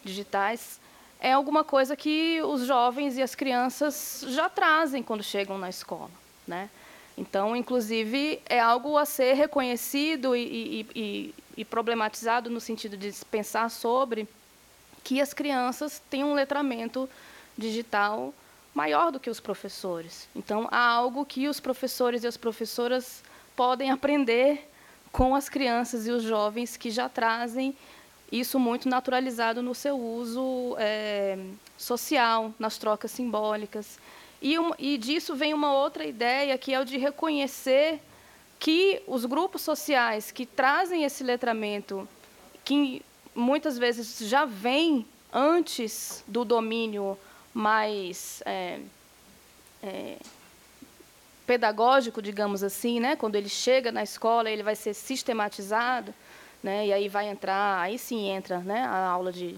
[SPEAKER 8] digitais é alguma coisa que os jovens e as crianças já trazem quando chegam na escola. Né? Então, inclusive, é algo a ser reconhecido e, e, e, problematizado no sentido de pensar sobre que as crianças têm um letramento digital maior do que os professores. Então, há algo que os professores e as professoras podem aprender com as crianças e os jovens que já trazem isso muito naturalizado no seu uso é, social, nas trocas simbólicas. E, um, e disso vem uma outra ideia, que é o de reconhecer que os grupos sociais que trazem esse letramento, que muitas vezes já vem antes do domínio mais é, é, pedagógico, digamos assim, né? Quando ele chega na escola, ele vai ser sistematizado, né? E aí vai entrar, aí sim entra, né? A aula de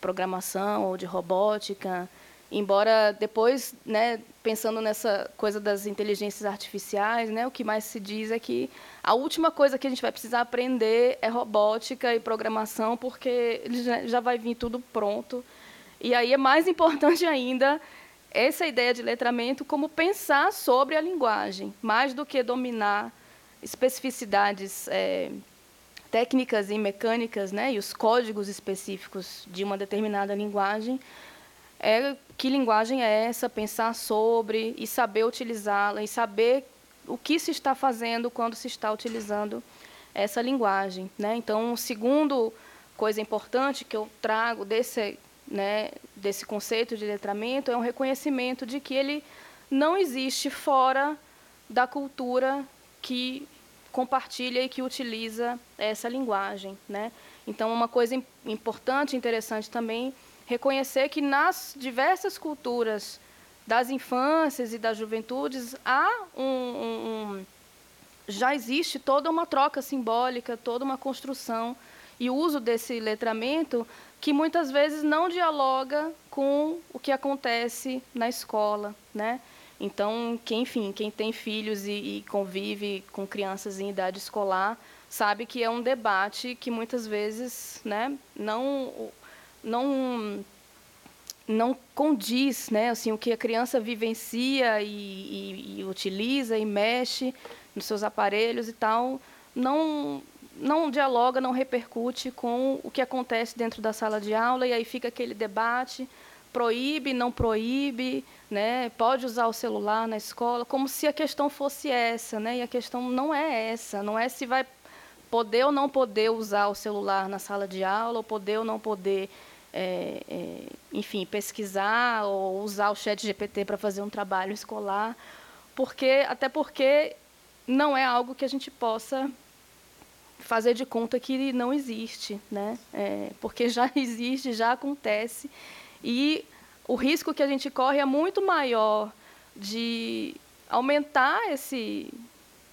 [SPEAKER 8] programação ou de robótica, embora depois, né, pensando nessa coisa das inteligências artificiais, né, o que mais se diz é que a última coisa que a gente vai precisar aprender é robótica e programação, porque já vai vir tudo pronto. E aí é mais [laughs] importante ainda essa ideia de letramento como pensar sobre a linguagem, mais do que dominar especificidades é, técnicas e mecânicas, né, e os códigos específicos de uma determinada linguagem, é que linguagem é essa, pensar sobre e saber utilizá-la e saber o que se está fazendo quando se está utilizando essa linguagem, né? Então, segundo coisa importante que eu trago desse, né, desse conceito de letramento é um reconhecimento de que ele não existe fora da cultura que compartilha e que utiliza essa linguagem, né? Então, uma coisa importante, interessante também, reconhecer que nas diversas culturas das infâncias e das juventudes há um, um, um já existe toda uma troca simbólica, toda uma construção e uso desse letramento que muitas vezes não dialoga com o que acontece na escola, né? Então, quem, enfim, quem tem filhos e, e, convive com crianças em idade escolar, sabe que é um debate que muitas vezes né, não, não, não condiz, né, assim, o que a criança vivencia e, e, e utiliza e mexe nos seus aparelhos e tal, não, não dialoga, não repercute com o que acontece dentro da sala de aula, e aí fica aquele debate, proíbe, não proíbe, né? Pode usar o celular na escola, como se a questão fosse essa, né? E a questão não é essa, não é se vai poder ou não poder usar o celular na sala de aula, ou poder ou não poder, é, é, enfim, pesquisar ou usar o chat GPT para fazer um trabalho escolar, porque até porque não é algo que a gente possa fazer de conta que não existe, né? É, porque já [laughs] existe, já acontece e o risco que a gente corre é muito maior de aumentar esse,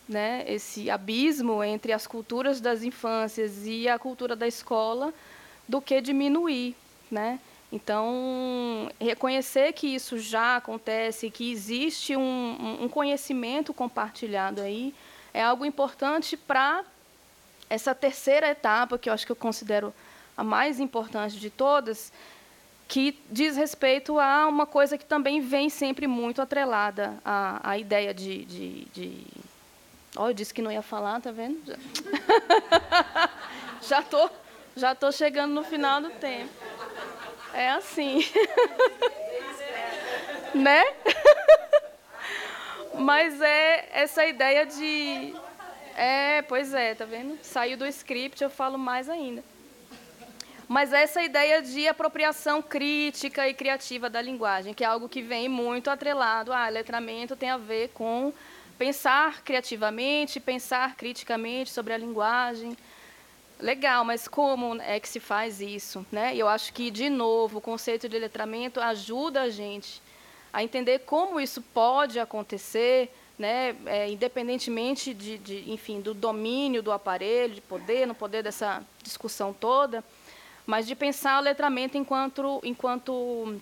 [SPEAKER 8] né, esse abismo entre as culturas das infâncias e a cultura da escola do que diminuir, né? Então, reconhecer que isso já acontece, que existe um, um conhecimento compartilhado aí, é algo importante para essa terceira etapa, que eu acho que eu considero a mais importante de todas, que diz respeito a uma coisa que também vem sempre muito atrelada à, à ideia de, de, de... Oh, eu disse que não ia falar, tá vendo? [laughs] Já tô, já tô chegando no final do tempo. É assim, [laughs] né? [laughs] Mas é essa ideia de, é, pois é, tá vendo? Saiu do script, eu falo mais ainda. Mas essa ideia de apropriação crítica e criativa da linguagem, que é algo que vem muito atrelado a ah, letramento, tem a ver com pensar criativamente, pensar criticamente sobre a linguagem. Legal, mas como é que se faz isso? Né? Eu acho que, de novo, o conceito de letramento ajuda a gente a entender como isso pode acontecer, né? É, independentemente de, de, enfim, do domínio do aparelho, de poder, no poder dessa discussão toda, mas de pensar o letramento enquanto, enquanto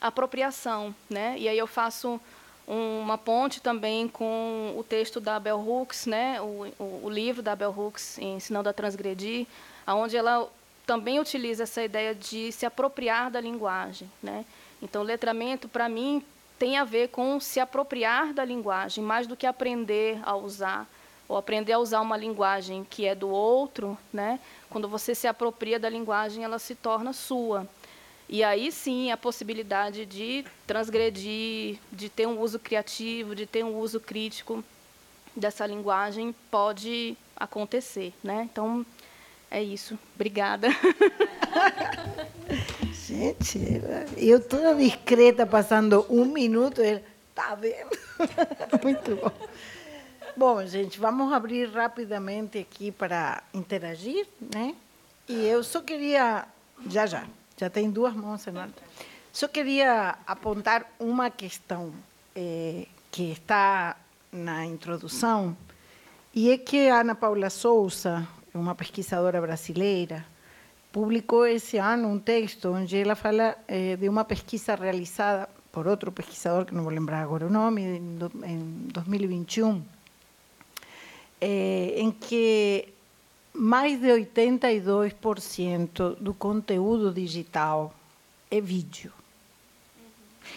[SPEAKER 8] apropriação. Né? E aí eu faço uma ponte também com o texto da Bell Hooks, né? o, o, o livro da Bell Hooks, Ensinando a Transgredir, onde ela também utiliza essa ideia de se apropriar da linguagem. Né? Então, letramento, para mim, tem a ver com se apropriar da linguagem, mais do que aprender a usar, ou aprender a usar uma linguagem que é do outro, né? Quando você se apropria da linguagem, ela se torna sua. E aí sim a possibilidade de transgredir, de ter um uso criativo, de ter um uso crítico dessa linguagem pode acontecer, né? Então é isso. Obrigada. [laughs]
[SPEAKER 3] Gente, eu toda discreta passando um minuto, ele tá vendo? [laughs] Muito bom. Bom, gente, vamos abrir rapidamente aqui para interagir, né? E eu só queria, já já, já tem duas mãos, Renato. Só queria apontar uma questão eh, que está na introdução, e é que a Ana Paula Souza, uma pesquisadora brasileira, publicou esse ano um texto onde ela fala eh, de uma pesquisa realizada por outro pesquisador, que não vou lembrar agora o nome, em 2021, eh, em que mais de 82% do conteúdo digital é vídeo.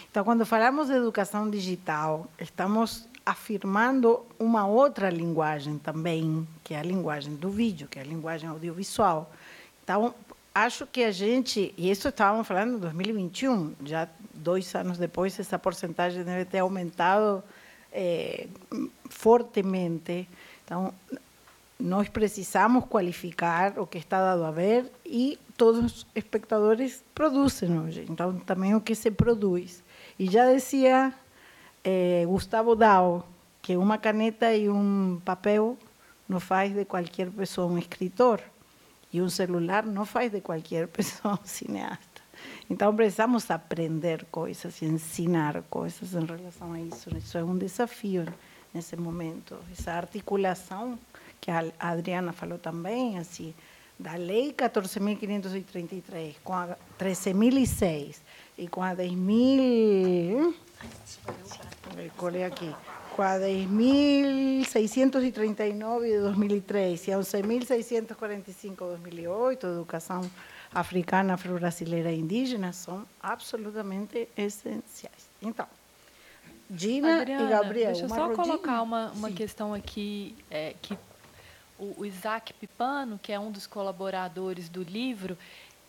[SPEAKER 3] Então, quando falamos de educação digital, estamos afirmando uma outra linguagem também, que é a linguagem do vídeo, que é a linguagem audiovisual. Então, acho que a gente, e isso estávamos falando em 2021, já dois anos depois, essa porcentagem deve ter aumentado é, fortemente. Então, nós precisamos qualificar o que está dado a ver e todos os espectadores produzem hoje. Então, também o que se produz. E já dizia eh, Gustavo Dao que uma caneta e um papel não faz de qualquer pessoa um escritor. E um celular não faz de qualquer [laughs] pessoa um cineasta. Então, precisamos aprender coisas ensinar coisas em relação a isso. Isso é um desafio nesse momento. Essa articulação que a Adriana falou também, da Lei 14.533 com a 13.006 e com a 10.000... Colei aqui. Com a 10.639 de 2003 e a 11.645 de 2008, educação africana, afro-brasileira e indígena, são absolutamente essenciais. Gina
[SPEAKER 4] Adriana,
[SPEAKER 3] e Gabriel,
[SPEAKER 4] deixa eu só
[SPEAKER 3] rodinha?
[SPEAKER 4] colocar uma, uma
[SPEAKER 3] Sim.
[SPEAKER 4] questão aqui, é, que o, o Isaac Pipano, que é um dos colaboradores do livro,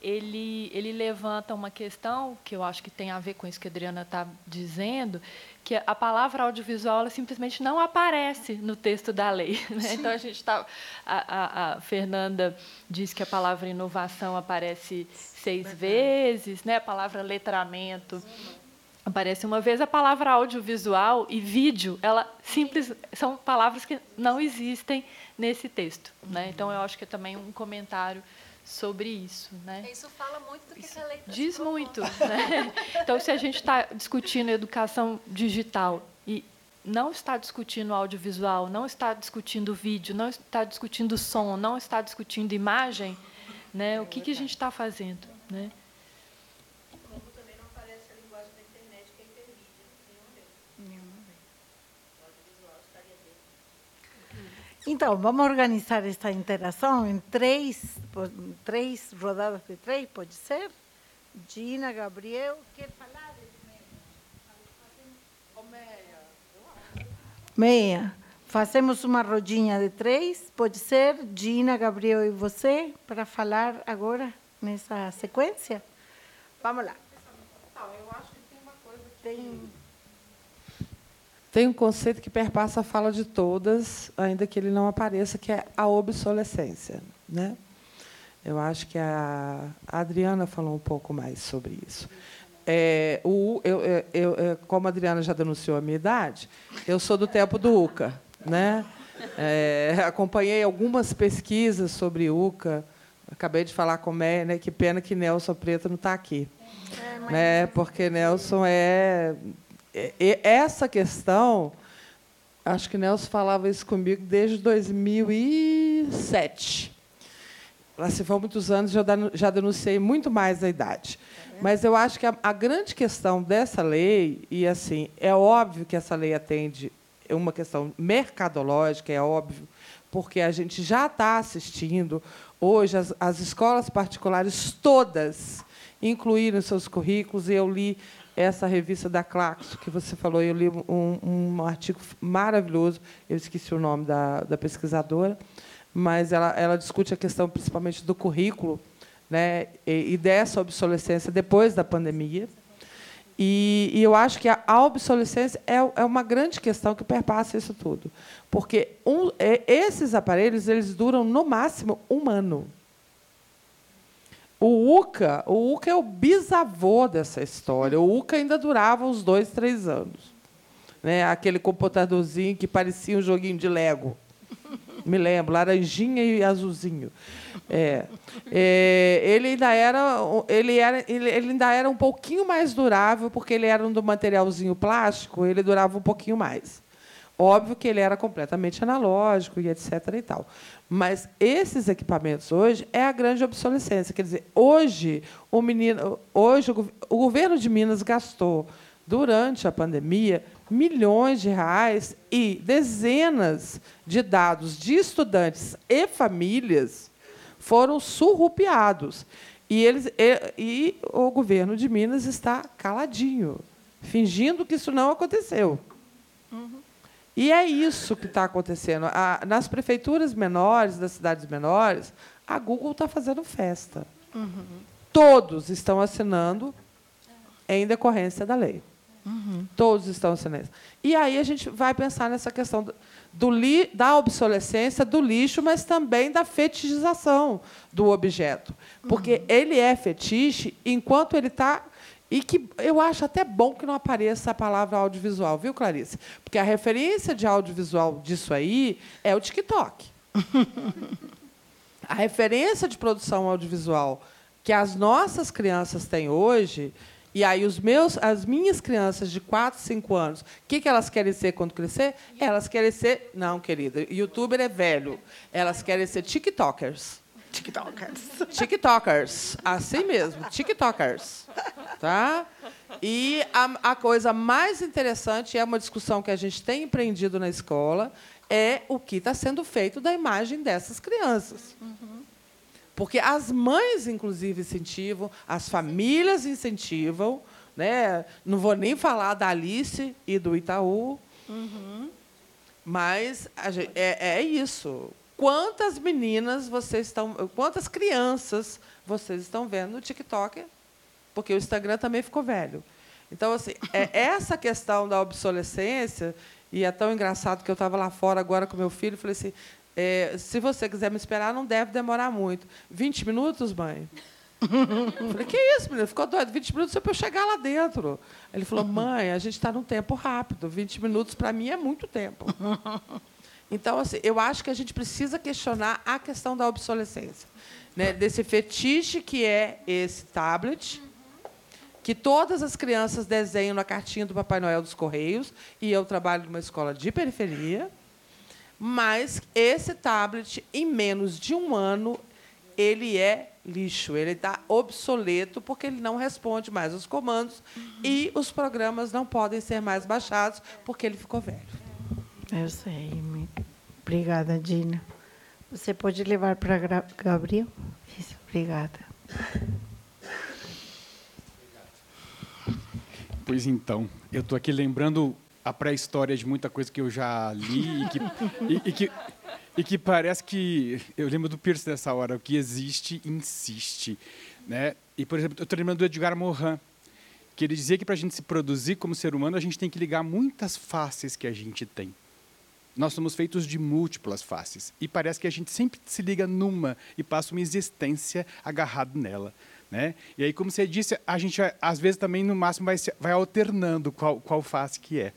[SPEAKER 4] ele, ele levanta uma questão que eu acho que tem a ver com isso que a Adriana está dizendo, que a palavra audiovisual simplesmente não aparece no texto da lei. né? Então a gente está. A, a- a Fernanda diz que a palavra inovação aparece seis vezes, né? a palavra letramento aparece uma vez a palavra audiovisual e vídeo, ela simples são palavras que não existem nesse texto, né? Então eu acho que é também um comentário sobre isso, né?
[SPEAKER 9] Isso fala muito do que essa lei tá
[SPEAKER 4] Diz
[SPEAKER 9] se
[SPEAKER 4] muito, né? [laughs] Então se a gente está discutindo educação digital e não está discutindo audiovisual, não está discutindo vídeo, não está discutindo som, não está discutindo imagem, né? O que que a gente está fazendo, né?
[SPEAKER 3] Então, vamos organizar esta interação em três, três rodadas de três, pode ser? Gina, Gabriel, quer falar? Meia. Fazemos uma rodinha de três, pode ser? Gina, Gabriel e você, para falar agora nessa sequência? Vamos lá. Tem
[SPEAKER 10] Tem um conceito que perpassa a fala de todas, ainda que ele não apareça, que é a obsolescência. Né? Eu acho que a Adriana falou um pouco mais sobre isso. É, o, eu, eu- eu- como a Adriana já denunciou a minha idade, eu sou do tempo do UCA. Né? É, acompanhei algumas pesquisas sobre UCA. Acabei de falar com o Meia, né? que pena que Nelson Preto não está aqui. né? Porque Nelson é, é- é- Essa questão, acho que Nelson falava isso comigo desde 2007. Lá se for muitos anos, já denunciei muito mais a idade. Mas eu acho que a, a grande questão dessa lei, e assim, é óbvio que essa lei atende uma questão mercadológica, é óbvio, porque a gente já está assistindo hoje as, as escolas particulares todas incluíram seus currículos, e eu li essa revista da Claxo, que você falou, eu li um, um artigo maravilhoso, eu esqueci o nome da, da pesquisadora, mas ela, ela discute a questão principalmente do currículo né, e, e dessa obsolescência depois da pandemia. E, e eu acho que a, a obsolescência é, é uma grande questão que perpassa isso tudo. Porque um, é, esses aparelhos eles duram, no máximo, um ano. O UCA, o UCA é o bisavô dessa história. O UCA ainda durava uns dois, três anos. Né? Aquele computadorzinho que parecia um joguinho de Lego. Me lembro, laranjinha e azulzinho. É, é, ele ainda era, ele era, ele, ele, ainda era um pouquinho mais durável porque ele era um do materialzinho plástico. Ele durava um pouquinho mais. Óbvio que ele era completamente analógico e etc. e tal. Mas esses equipamentos hoje é a grande obsolescência. Quer dizer, hoje o menino, hoje o, governo de Minas gastou durante a pandemia milhões de reais e dezenas de dados de estudantes e famílias foram surrupiados. E, eles, e, e o governo de Minas está caladinho, fingindo que isso não aconteceu. Uhum. E é isso que está acontecendo. A, nas prefeituras menores, das cidades menores, a Google está fazendo festa. Uhum. Todos estão assinando em decorrência da lei. Uhum. Todos estão assinando. E aí a gente vai pensar nessa questão do, do li, da obsolescência, do lixo, mas também da fetichização do objeto. Porque uhum. ele é fetiche enquanto ele está e que eu acho até bom que não apareça a palavra audiovisual, viu, Clarice? Porque a referência de audiovisual disso aí é o TikTok. [laughs] a referência de produção audiovisual que as nossas crianças têm hoje, e aí os meus, as minhas crianças de 4, 5 anos, o que, que elas querem ser quando crescer? Elas querem ser. Não, querida, youtuber é velho. Elas querem ser TikTokers.
[SPEAKER 5] TikTokers. [laughs]
[SPEAKER 10] TikTokers. Assim mesmo, TikTokers. Tá? E a, a, coisa mais interessante, é uma discussão que a gente tem empreendido na escola, é o que está sendo feito da imagem dessas crianças. Uhum. Porque as mães, inclusive, incentivam, as famílias incentivam. Né? Não vou nem falar da Alice e do Itaú. Uhum. Mas gente, é, é isso quantas meninas vocês estão, quantas crianças vocês estão vendo no TikTok, porque o Instagram também ficou velho. Então, assim, é [laughs] essa questão da obsolescência, e é tão engraçado que eu estava lá fora agora com meu filho, e falei assim, é, se você quiser me esperar, não deve demorar muito. 20 minutos, mãe? falei, que isso, menino? Ficou doido? 20 minutos para eu chegar lá dentro. Ele falou, mãe, a gente está num tempo rápido. 20 minutos, para mim, é muito tempo. [laughs] Então, assim, eu acho que a gente precisa questionar a questão da obsolescência, né? desse fetiche que é esse tablet, que todas as crianças desenham na cartinha do Papai Noel dos Correios, e eu trabalho numa escola de periferia, mas esse tablet, em menos de um ano, ele é lixo, ele está obsoleto porque ele não responde mais os comandos e os programas não podem ser mais baixados porque ele ficou velho.
[SPEAKER 3] Eu sei. Obrigada, Dina. Você pode levar para Gabriel? Isso, obrigada.
[SPEAKER 11] Pois então, eu estou aqui lembrando a pré-história de muita coisa que eu já li e que, e, e, que, e que parece que. Eu lembro do Pierce nessa hora, o que existe, insiste. Né? E, por exemplo, eu estou lembrando do Edgar Morin, que ele dizia que para a gente se produzir como ser humano, a gente tem que ligar muitas faces que a gente tem. Nós somos feitos de múltiplas faces e parece que a gente sempre se liga numa e passa uma existência agarrado nela. Né? E aí, como você disse, a gente às vezes também no máximo vai, vai alternando qual, qual face que é.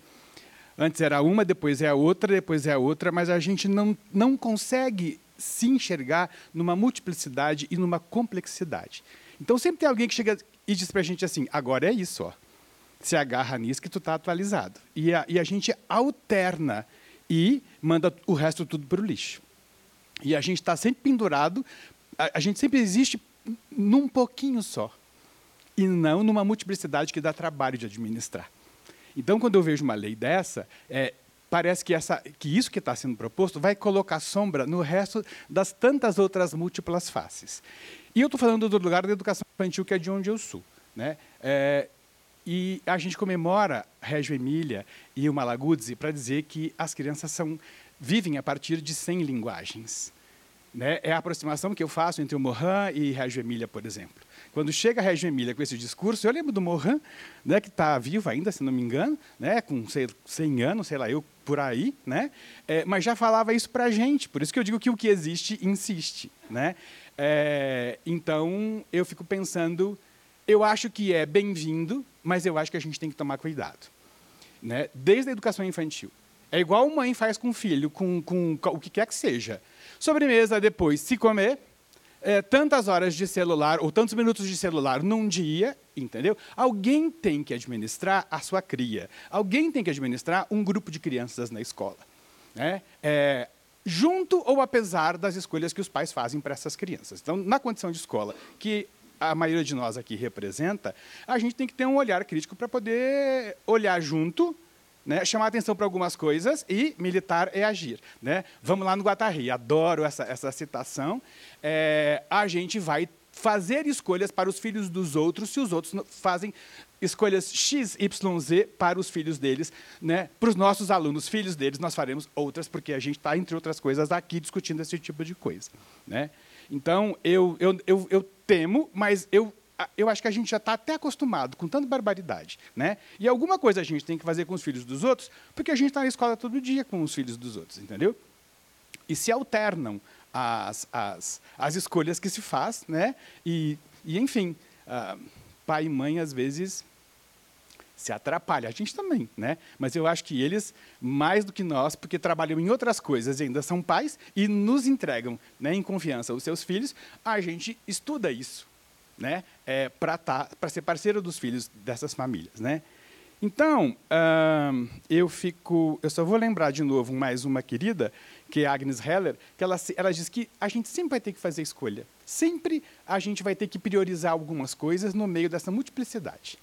[SPEAKER 11] Antes era uma, depois é a outra, depois é a outra, mas a gente não, não consegue se enxergar numa multiplicidade e numa complexidade. Então sempre tem alguém que chega e diz para a gente assim: agora é isso, ó. Se agarra nisso que tu está atualizado. E a, e a gente alterna e manda o resto tudo para o lixo. E a gente está sempre pendurado, a, a, gente sempre existe num pouquinho só, e não numa multiplicidade que dá trabalho de administrar. Então, quando eu vejo uma lei dessa, é, parece que, essa, que isso que está sendo proposto vai colocar sombra no resto das tantas outras múltiplas faces. E eu estou falando do lugar da educação infantil, que é de onde eu sou. Né? É, e a gente comemora Reggio Emília e o Malaguzzi para dizer que as crianças são, vivem a partir de 100 linguagens. Né? É a aproximação que eu faço entre o Morin e Reggio Emília, por exemplo. Quando chega a Reggio Emília com esse discurso, eu lembro do Morin, né, que está vivo ainda, se não me engano, né, com sei, 100 anos, sei lá, eu por aí, né, é, mas já falava isso para a gente, por isso que eu digo que o que existe, insiste. Né? É, então, eu fico pensando eu acho que é bem-vindo, mas eu acho que a gente tem que tomar cuidado. Né? Desde a educação infantil. É igual mãe faz com filho, com, com, com o que quer que seja. Sobremesa depois, se comer, é, tantas horas de celular ou tantos minutos de celular num dia, entendeu? Alguém tem que administrar a sua cria. Alguém tem que administrar um grupo de crianças na escola. Né? É, junto ou apesar das escolhas que os pais fazem para essas crianças. Então, na condição de escola, que a maioria de nós aqui representa, a gente tem que ter um olhar crítico para poder olhar junto né, chamar atenção para algumas coisas e militar é agir. Né? Vamos lá no Guatarri, adoro essa, essa citação. É, a gente vai fazer escolhas para os filhos dos outros se os outros fazem escolhas X, Y, Z para os filhos deles. Né? Para os nossos alunos, filhos deles, nós faremos outras, porque a gente está, entre outras coisas, aqui discutindo esse tipo de coisa. Né? Então, eu, eu, eu, eu temo, mas eu eu acho que a gente já está até acostumado com tanta barbaridade. Né? E alguma coisa a gente tem que fazer com os filhos dos outros, porque a gente está na escola todo dia com os filhos dos outros, entendeu? E se alternam as, as, as escolhas que se faz, né? e, e enfim, uh, pai e mãe, às vezes, se atrapalha. A gente também, né? Mas eu acho que eles, mais do que nós, porque trabalham em outras coisas e ainda são pais e nos entregam né, em confiança os seus filhos, a gente estuda isso né, é, para tá, ser parceiro dos filhos dessas famílias. Né? Então, hum, eu fico. Eu só vou lembrar de novo mais uma querida, que é a Agnes Heller, que ela, ela diz que a gente sempre vai ter que fazer escolha. Sempre a gente vai ter que priorizar algumas coisas no meio dessa multiplicidade.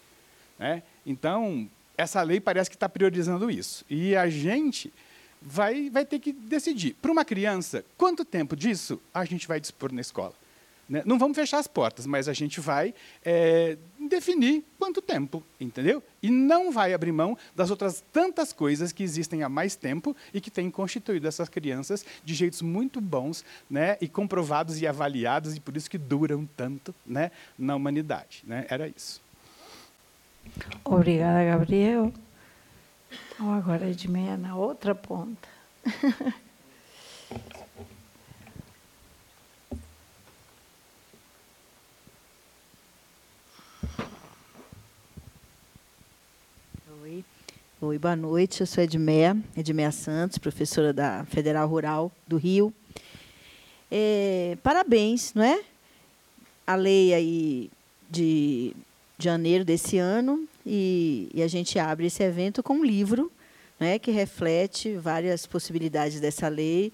[SPEAKER 11] Né? Então, essa lei parece que está priorizando isso. E a gente vai, vai ter que decidir. Para uma criança, quanto tempo disso a gente vai dispor na escola? Né? Não vamos fechar as portas, mas a gente vai é, definir quanto tempo, entendeu? E não vai abrir mão das outras tantas coisas que existem há mais tempo e que têm constituído essas crianças de jeitos muito bons, né? E comprovados e avaliados e por isso que duram tanto, né? Na humanidade, né? Era isso.
[SPEAKER 3] Obrigada, Gabriel. Então agora é de meia na outra ponta.
[SPEAKER 12] Oi, boa noite. Eu sou Edmeia, Edmeia Santos, professora da Federal Rural do Rio. É, parabéns, não é? A lei aí de janeiro desse ano e, e, a gente abre esse evento com um livro, né, que reflete várias possibilidades dessa lei.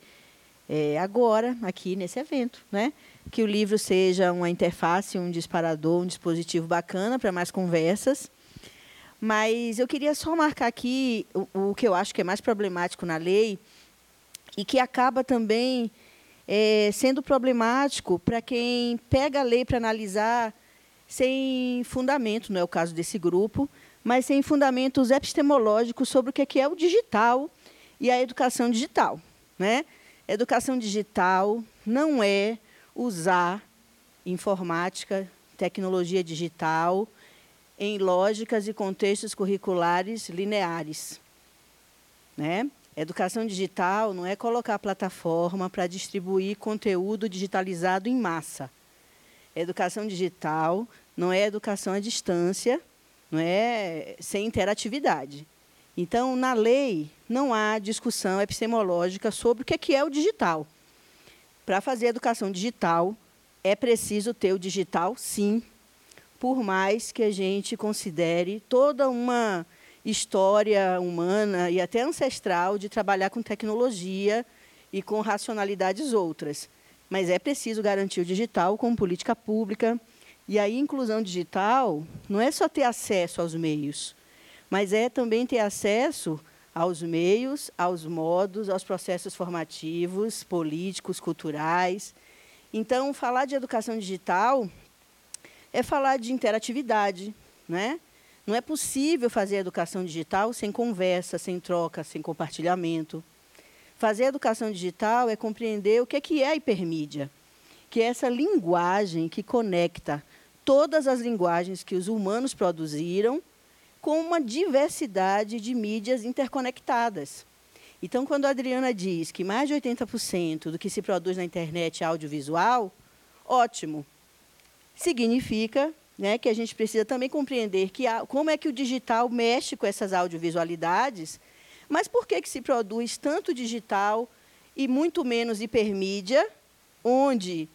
[SPEAKER 12] É, agora, aqui nesse evento, né? Que o livro seja uma interface, um disparador, um dispositivo bacana para mais conversas mas eu queria só marcar aqui o, o que eu acho que é mais problemático na lei e que acaba também é, sendo problemático para quem pega a lei para analisar sem fundamento, não é o caso desse grupo, mas sem fundamentos epistemológicos sobre o que é o digital e a educação digital. Né? Educação digital não é usar informática, tecnologia digital, em lógicas e contextos curriculares lineares. Né? Educação digital não é colocar a plataforma para distribuir conteúdo digitalizado em massa. Educação digital não é educação à distância, não é sem interatividade. Então, na lei, não há discussão epistemológica sobre o que é o digital. Para fazer educação digital, é preciso ter o digital, sim, por mais que a gente considere toda uma história humana e até ancestral de trabalhar com tecnologia e com racionalidades outras. Mas é preciso garantir o digital como política pública. E a inclusão digital não é só ter acesso aos meios, mas é também ter acesso aos meios, aos modos, aos processos formativos, políticos, culturais. Então, falar de educação digital é falar de interatividade. Né? Não é possível fazer educação digital sem conversa, sem troca, sem compartilhamento. Fazer educação digital é compreender o que é, que é a hipermídia, que é essa linguagem que conecta todas as linguagens que os humanos produziram com uma diversidade de mídias interconectadas. Então, quando a Adriana diz que mais de 80% do que se produz na internet é audiovisual, ótimo, significa né, que a gente precisa também compreender que como é que o digital mexe com essas audiovisualidades, Mas por que, que se produz tanto digital e muito menos hipermídia, onde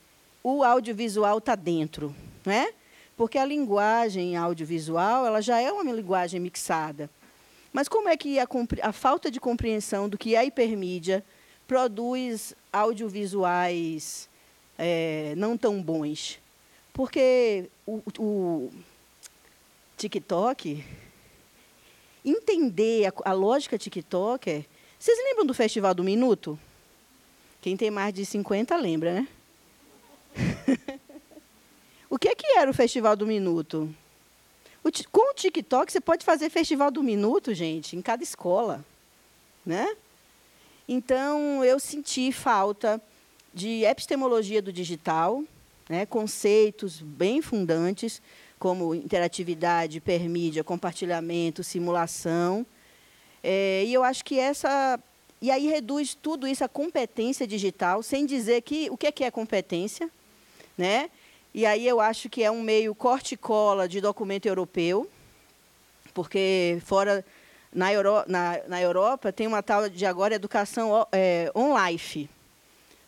[SPEAKER 12] o audiovisual está dentro? Né? Porque a linguagem audiovisual ela já é uma linguagem mixada. Mas como é que a, a falta de compreensão do que é hipermídia produz audiovisuais é, não tão bons? Porque o, o TikTok, entender a, a lógica TikToker. Vocês lembram do Festival do Minuto? Quem tem mais de 50 lembra, né? [laughs] o que, é que era o Festival do Minuto? O, com o TikTok, você pode fazer Festival do Minuto, gente, em cada escola. Né? Então, eu senti falta de epistemologia do digital, né, conceitos bem fundantes, como interatividade, permídia, compartilhamento, simulação. É, e eu acho que essa. E aí reduz tudo isso à competência digital, sem dizer que o que é, que é competência. Né? E aí eu acho que é um meio corte e cola de documento europeu, porque fora na, Euro, na, na Europa tem uma tal de agora educação é, on-life,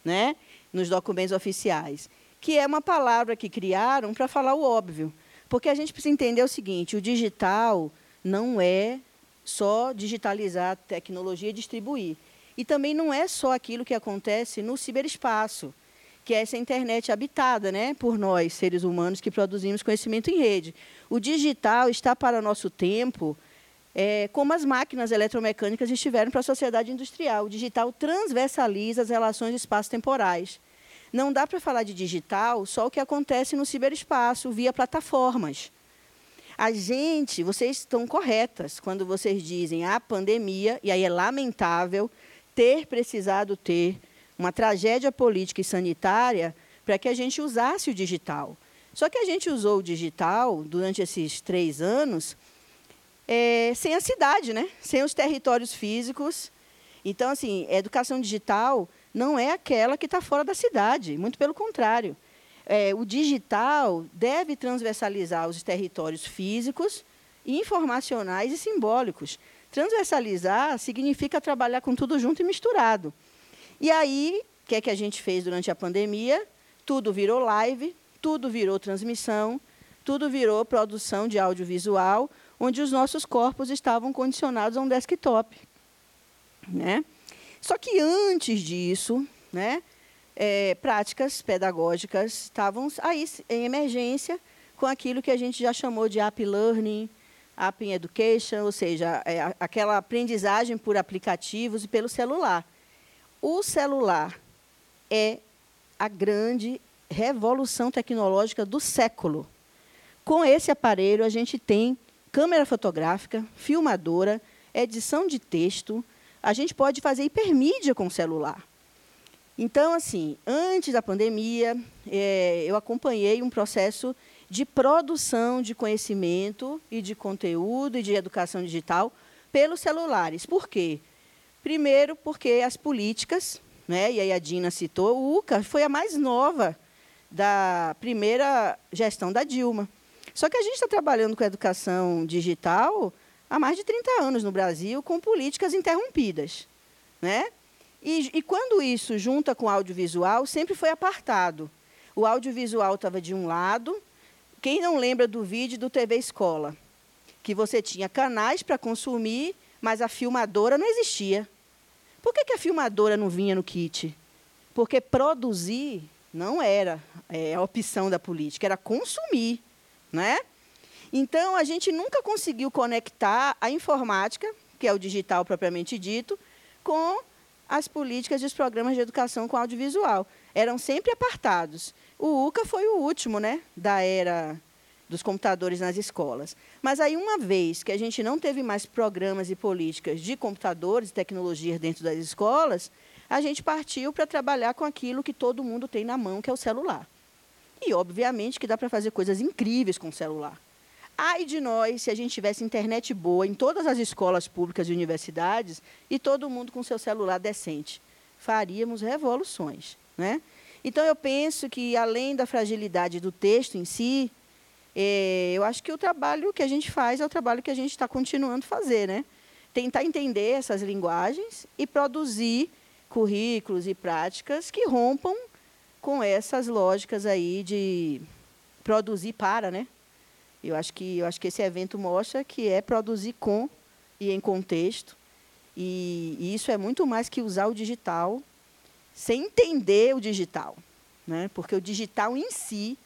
[SPEAKER 12] né? nos documentos oficiais, que é uma palavra que criaram para falar o óbvio. Porque a gente precisa entender o seguinte: o digital não é só digitalizar a tecnologia e distribuir. E também não é só aquilo que acontece no ciberespaço, que é essa internet habitada né, por nós, seres humanos, que produzimos conhecimento em rede. O digital está para nosso tempo é, como as máquinas eletromecânicas estiveram para a sociedade industrial. O digital transversaliza as relações espaço-temporais. Não dá para falar de digital só o que acontece no ciberespaço, via plataformas. A gente, vocês estão corretas quando vocês dizem a pandemia, e aí é lamentável ter precisado ter uma tragédia política e sanitária para que a gente usasse o digital. Só que a gente usou o digital durante esses três anos é, sem a cidade, né? sem os territórios físicos. Então, assim, educação digital não é aquela que está fora da cidade, muito pelo contrário. É, o digital deve transversalizar os territórios físicos, informacionais e simbólicos. Transversalizar significa trabalhar com tudo junto e misturado. E aí, o que é que a gente fez durante a pandemia? Tudo virou live, tudo virou transmissão, tudo virou produção de audiovisual, onde os nossos corpos estavam condicionados a um desktop. Né? Só que antes disso, né, é, práticas pedagógicas estavam aí em emergência com aquilo que a gente já chamou de app learning, app education, ou seja, é, aquela aprendizagem por aplicativos e pelo celular. O celular é a grande revolução tecnológica do século. Com esse aparelho, a gente tem câmera fotográfica, filmadora, edição de texto, a gente pode fazer hipermídia com o celular. Então, assim, antes da pandemia, é, eu acompanhei um processo de produção de conhecimento e de conteúdo e de educação digital pelos celulares. Por quê? Primeiro, porque as políticas, né, e aí a Dina citou, o UCA foi a mais nova da primeira gestão da Dilma. Só que a gente está trabalhando com educação digital há mais de 30 anos no Brasil com políticas interrompidas. Né? E, e quando isso junta com o audiovisual, sempre foi apartado. O audiovisual estava de um lado. Quem não lembra do vídeo do TV Escola? Que você tinha canais para consumir, mas a filmadora não existia. Por que, que a filmadora não vinha no kit? Porque produzir não era é, a opção da política, era consumir. Né? Então, a gente nunca conseguiu conectar a informática, que é o digital propriamente dito, com as políticas e os programas de educação com audiovisual. Eram sempre apartados. O UCA foi o último né, da era dos computadores nas escolas. Mas aí, uma vez que a gente não teve mais programas e políticas de computadores e tecnologias dentro das escolas, a gente partiu para trabalhar com aquilo que todo mundo tem na mão, que é o celular. E, obviamente, que dá para fazer coisas incríveis com o celular. Ai de nós se a gente tivesse internet boa em todas as escolas públicas e universidades e todo mundo com seu celular decente. Faríamos revoluções. Né? Então, eu penso que, além da fragilidade do texto em si, é, eu acho que o trabalho que a gente faz é o trabalho que a gente está continuando a fazer. Né? tentar entender essas linguagens e produzir currículos e práticas que rompam com essas lógicas aí de produzir para, né? Eu acho que eu acho que esse evento mostra que é produzir com e em contexto. E, e isso é muito mais que usar o digital sem entender o digital, né? Porque o digital em si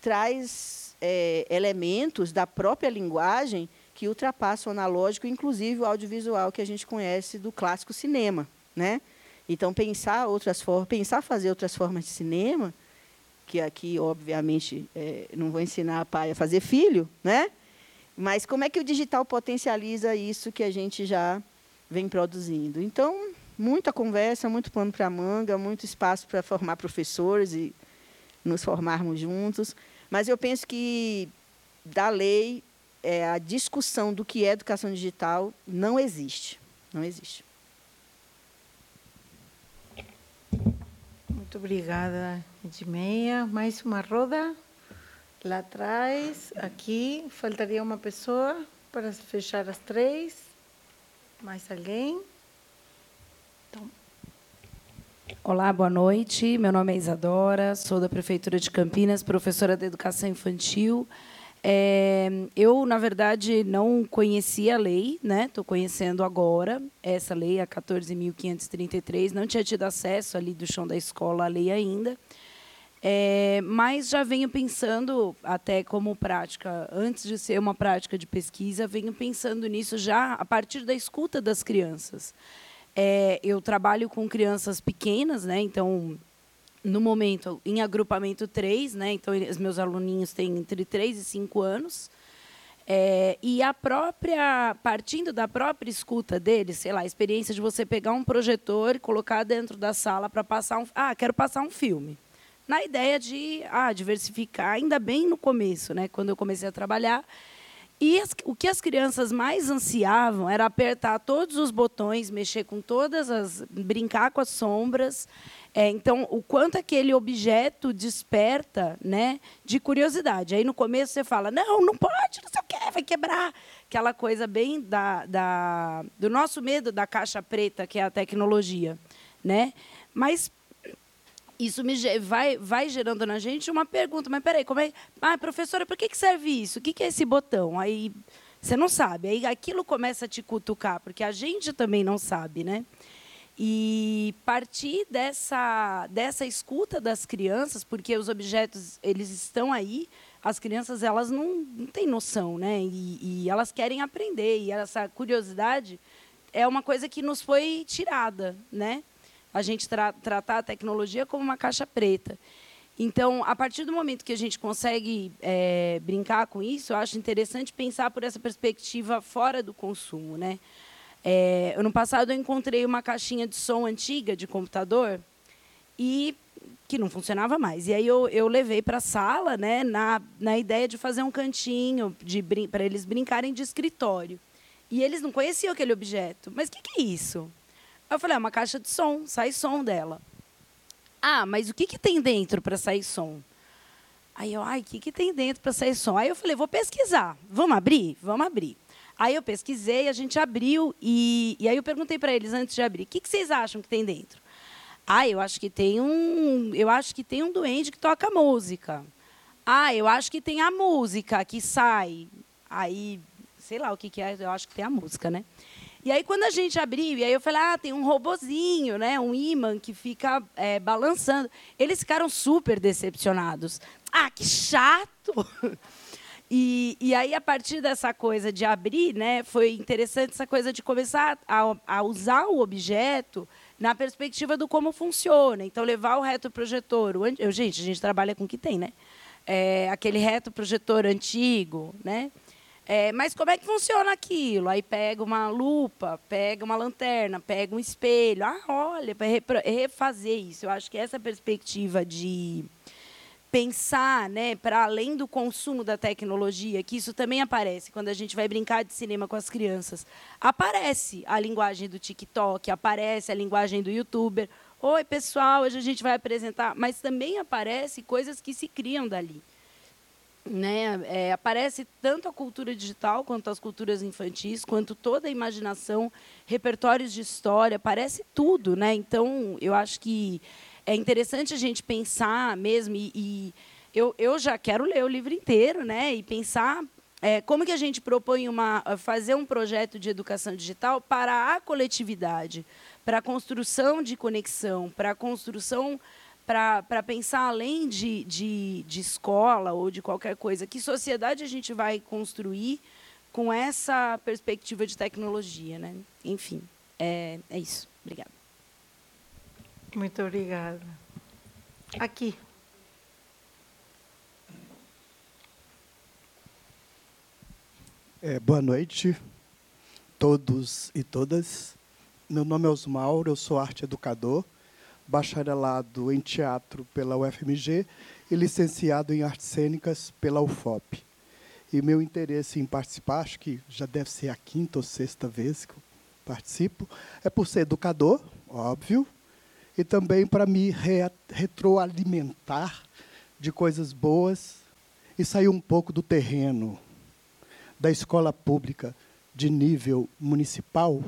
[SPEAKER 12] traz é, elementos da própria linguagem que ultrapassam o analógico, inclusive o audiovisual que a gente conhece do clássico cinema, né? Então pensar outras formas, pensar fazer outras formas de cinema, que aqui obviamente é, não vou ensinar a pai a fazer filho, né? Mas como é que o digital potencializa isso que a gente já vem produzindo? Então muita conversa, muito pano para manga, muito espaço para formar professores e nos formarmos juntos. Mas eu penso que da lei é, a discussão do que é educação digital não existe, não existe.
[SPEAKER 3] Muito obrigada, Edmeia. Mais uma roda lá atrás, aqui. Faltaria uma pessoa para fechar as três. Mais alguém?
[SPEAKER 13] Então. Olá, boa noite. Meu nome é Isadora, sou da Prefeitura de Campinas, professora de Educação Infantil. É, eu, na verdade, não conhecia a lei, né? Estou conhecendo agora essa lei, a 14.533. Não tinha tido acesso ali do chão da escola à lei ainda. É, mas já venho pensando, até como prática, antes de ser uma prática de pesquisa, venho pensando nisso já a partir da escuta das crianças. É, eu trabalho com crianças pequenas, né? Então, no momento, em agrupamento 3, né? Então, os meus aluninhos têm entre 3 e 5 anos. É, e a própria, partindo da própria escuta deles, sei lá, a experiência de você pegar um projetor e colocar dentro da sala para passar um. Ah, quero passar um filme. Na ideia de ah, diversificar, ainda bem no começo, né? Quando eu comecei a trabalhar. E as, o que as crianças mais ansiavam era apertar todos os botões, mexer com todas as. brincar com as sombras. É, então, o quanto aquele objeto desperta né, de curiosidade. Aí no começo você fala, não, não pode, não sei o quê, vai quebrar. Aquela coisa bem da, da, do nosso medo da caixa preta, que é a tecnologia. Né? Mas isso me vai, vai gerando na gente uma pergunta, mas peraí, como é. Ah, professora, para que, que serve isso? O que, que é esse botão? Aí você não sabe. Aí aquilo começa a te cutucar, porque a gente também não sabe, né? e partir dessa dessa escuta das crianças porque os objetos eles estão aí as crianças elas não, não têm noção né e, e elas querem aprender e essa curiosidade é uma coisa que nos foi tirada né a gente tra tratar a tecnologia como uma caixa preta então a partir do momento que a gente consegue é, brincar com isso eu acho interessante pensar por essa perspectiva fora do consumo né é, ano passado eu encontrei uma caixinha de som antiga de computador e que não funcionava mais. E aí eu, eu levei para a sala, né, na, na ideia de fazer um cantinho para eles brincarem de escritório. E eles não conheciam aquele objeto. Mas o que, que é isso? Eu falei, é uma caixa de som, sai som dela. Ah, mas o que, que tem dentro para sair som? Aí eu, ai, o que, que tem dentro para sair som? Aí eu falei, vou pesquisar. Vamos abrir? Vamos abrir. Aí eu pesquisei, a gente abriu e, e aí eu perguntei para eles antes de abrir, o que, que vocês acham que tem dentro? Ah, eu acho que tem um, eu acho que tem um duende que toca música. Ah, eu acho que tem a música que sai. Aí, sei lá o que, que é, eu acho que tem a música, né? E aí, quando a gente abriu, e aí eu falei, ah, tem um robozinho, né? Um imã que fica é, balançando. Eles ficaram super decepcionados. Ah, que chato! [laughs] E, e aí, a partir dessa coisa de abrir, né, foi interessante essa coisa de começar a, a usar o objeto na perspectiva do como funciona. Então, levar o retroprojetor. O, eu, gente, a gente trabalha com o que tem, né? É, aquele retroprojetor antigo, né? É, mas como é que funciona aquilo? Aí pega uma lupa, pega uma lanterna, pega um espelho. Ah, olha, para refazer isso. Eu acho que essa perspectiva de pensar né, para além do consumo da tecnologia, que isso também aparece quando a gente vai brincar de cinema com as crianças. Aparece a linguagem do TikTok, aparece a linguagem do youtuber. Oi, pessoal, hoje a gente vai apresentar. Mas também aparece coisas que se criam dali. Né? É, aparece tanto a cultura digital quanto as culturas infantis, quanto toda a imaginação, repertórios de história, aparece tudo, né? Então, eu acho que é interessante a gente pensar mesmo e, e eu, eu já quero ler o livro inteiro, né? E pensar é, como que a gente propõe uma, fazer um projeto de educação digital para a coletividade, para a construção de conexão, para a construção para pensar além de, de, de escola ou de qualquer coisa, que sociedade a gente vai construir com essa perspectiva de tecnologia, né? Enfim, é, é isso. Obrigada.
[SPEAKER 3] Muito obrigada. Aqui.
[SPEAKER 14] É, boa noite, todos e todas. Meu nome é Osmauro, eu sou arte educador bacharelado em teatro pela UFMG e licenciado em artes cênicas pela UFOP. E meu interesse em participar, acho que já deve ser a quinta ou sexta vez que eu participo, é por ser educador, óbvio, e também para me re retroalimentar de coisas boas e sair um pouco do terreno da escola pública de nível municipal,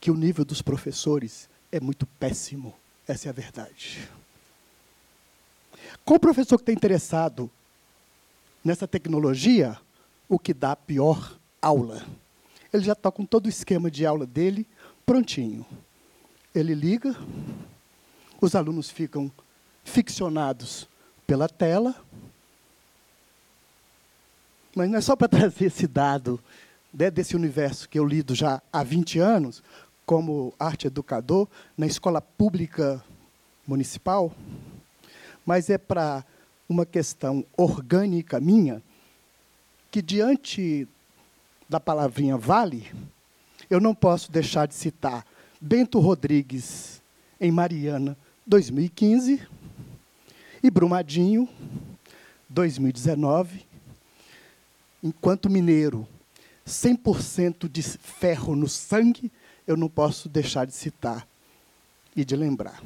[SPEAKER 14] que o nível dos professores é muito péssimo. Essa é a verdade. O professor que está interessado nessa tecnologia, o que dá pior aula? Ele já está com todo o esquema de aula dele prontinho. Ele liga, os alunos ficam ficcionados pela tela, mas não é só para [laughs] trazer esse dado né, desse universo que eu lido já há 20 anos, como arte educador na escola pública municipal, mas é para uma questão orgânica minha, que diante da palavrinha vale, eu não posso deixar de citar Bento Rodrigues em Mariana, 2015, e Brumadinho, 2019. Enquanto mineiro, 100% de ferro no sangue, eu não posso deixar de citar e de lembrar.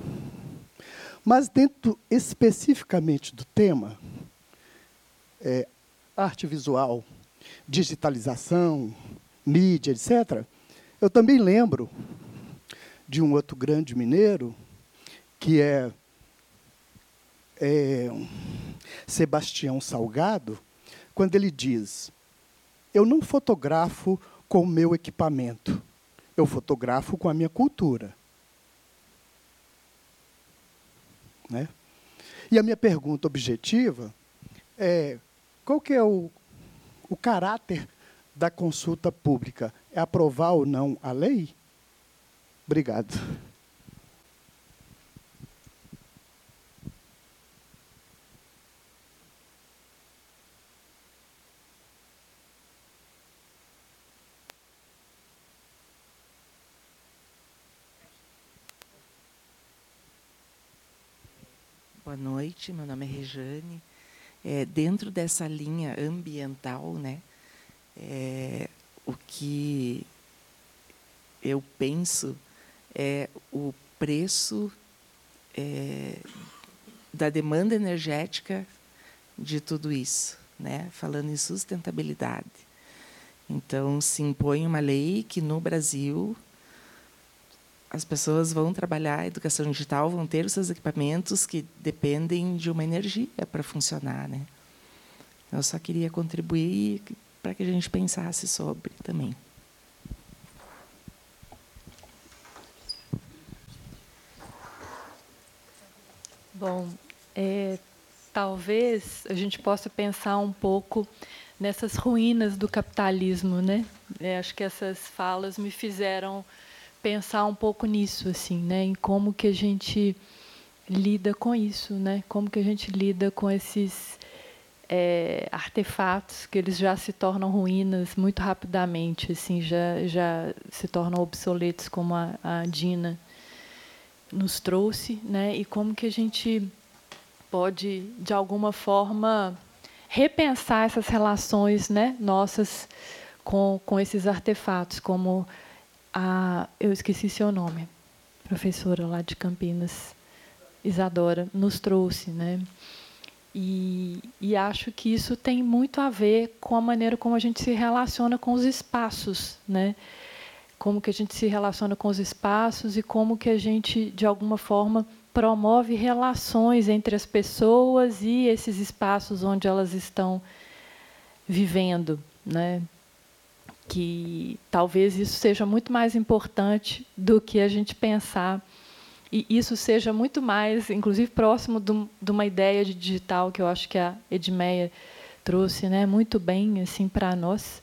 [SPEAKER 14] Mas, dentro especificamente do tema, é, arte visual, digitalização, mídia, etc., eu também lembro de um outro grande mineiro, que é, é Sebastião Salgado, quando ele diz: Eu não fotografo com o meu equipamento, eu fotografo com a minha cultura. Né? E a minha pergunta objetiva é: qual que é o, o caráter da consulta pública? É aprovar ou não a lei? Obrigado.
[SPEAKER 15] Boa noite, meu nome é Rejane. É, dentro dessa linha ambiental, né, é, o que eu penso é o preço é, da demanda energética de tudo isso, né, falando em sustentabilidade. Então, se impõe uma lei que no Brasil as pessoas vão trabalhar a educação digital, vão ter os seus equipamentos que dependem de uma energia para funcionar, né? Eu só queria contribuir para que a gente pensasse sobre também.
[SPEAKER 4] Bom, é, talvez a gente possa pensar um pouco nessas ruínas do capitalismo, né? É, acho que essas falas me fizeram pensar um pouco nisso, assim, né? Em como que a gente lida com isso, né? Como que a gente lida com esses é, artefatos que eles já se tornam ruínas muito rapidamente, assim, já já se tornam obsoletos, como a, a Dina nos trouxe, né? E como que a gente pode, de alguma forma, repensar essas relações, né? Nossas com com esses artefatos, como a, eu esqueci seu nome, professora lá de Campinas, Isadora, nos trouxe, né? E, e, acho que isso tem muito a ver com a maneira como a gente se relaciona com os espaços, né? Como que a gente se relaciona com os espaços e como que a gente, de alguma forma, promove relações entre as pessoas e esses espaços onde elas estão vivendo, né? Que talvez isso seja muito mais importante do que a gente pensar e isso seja muito mais, inclusive próximo de uma ideia de digital que eu acho que a Edmeia trouxe, né, muito bem assim para nós,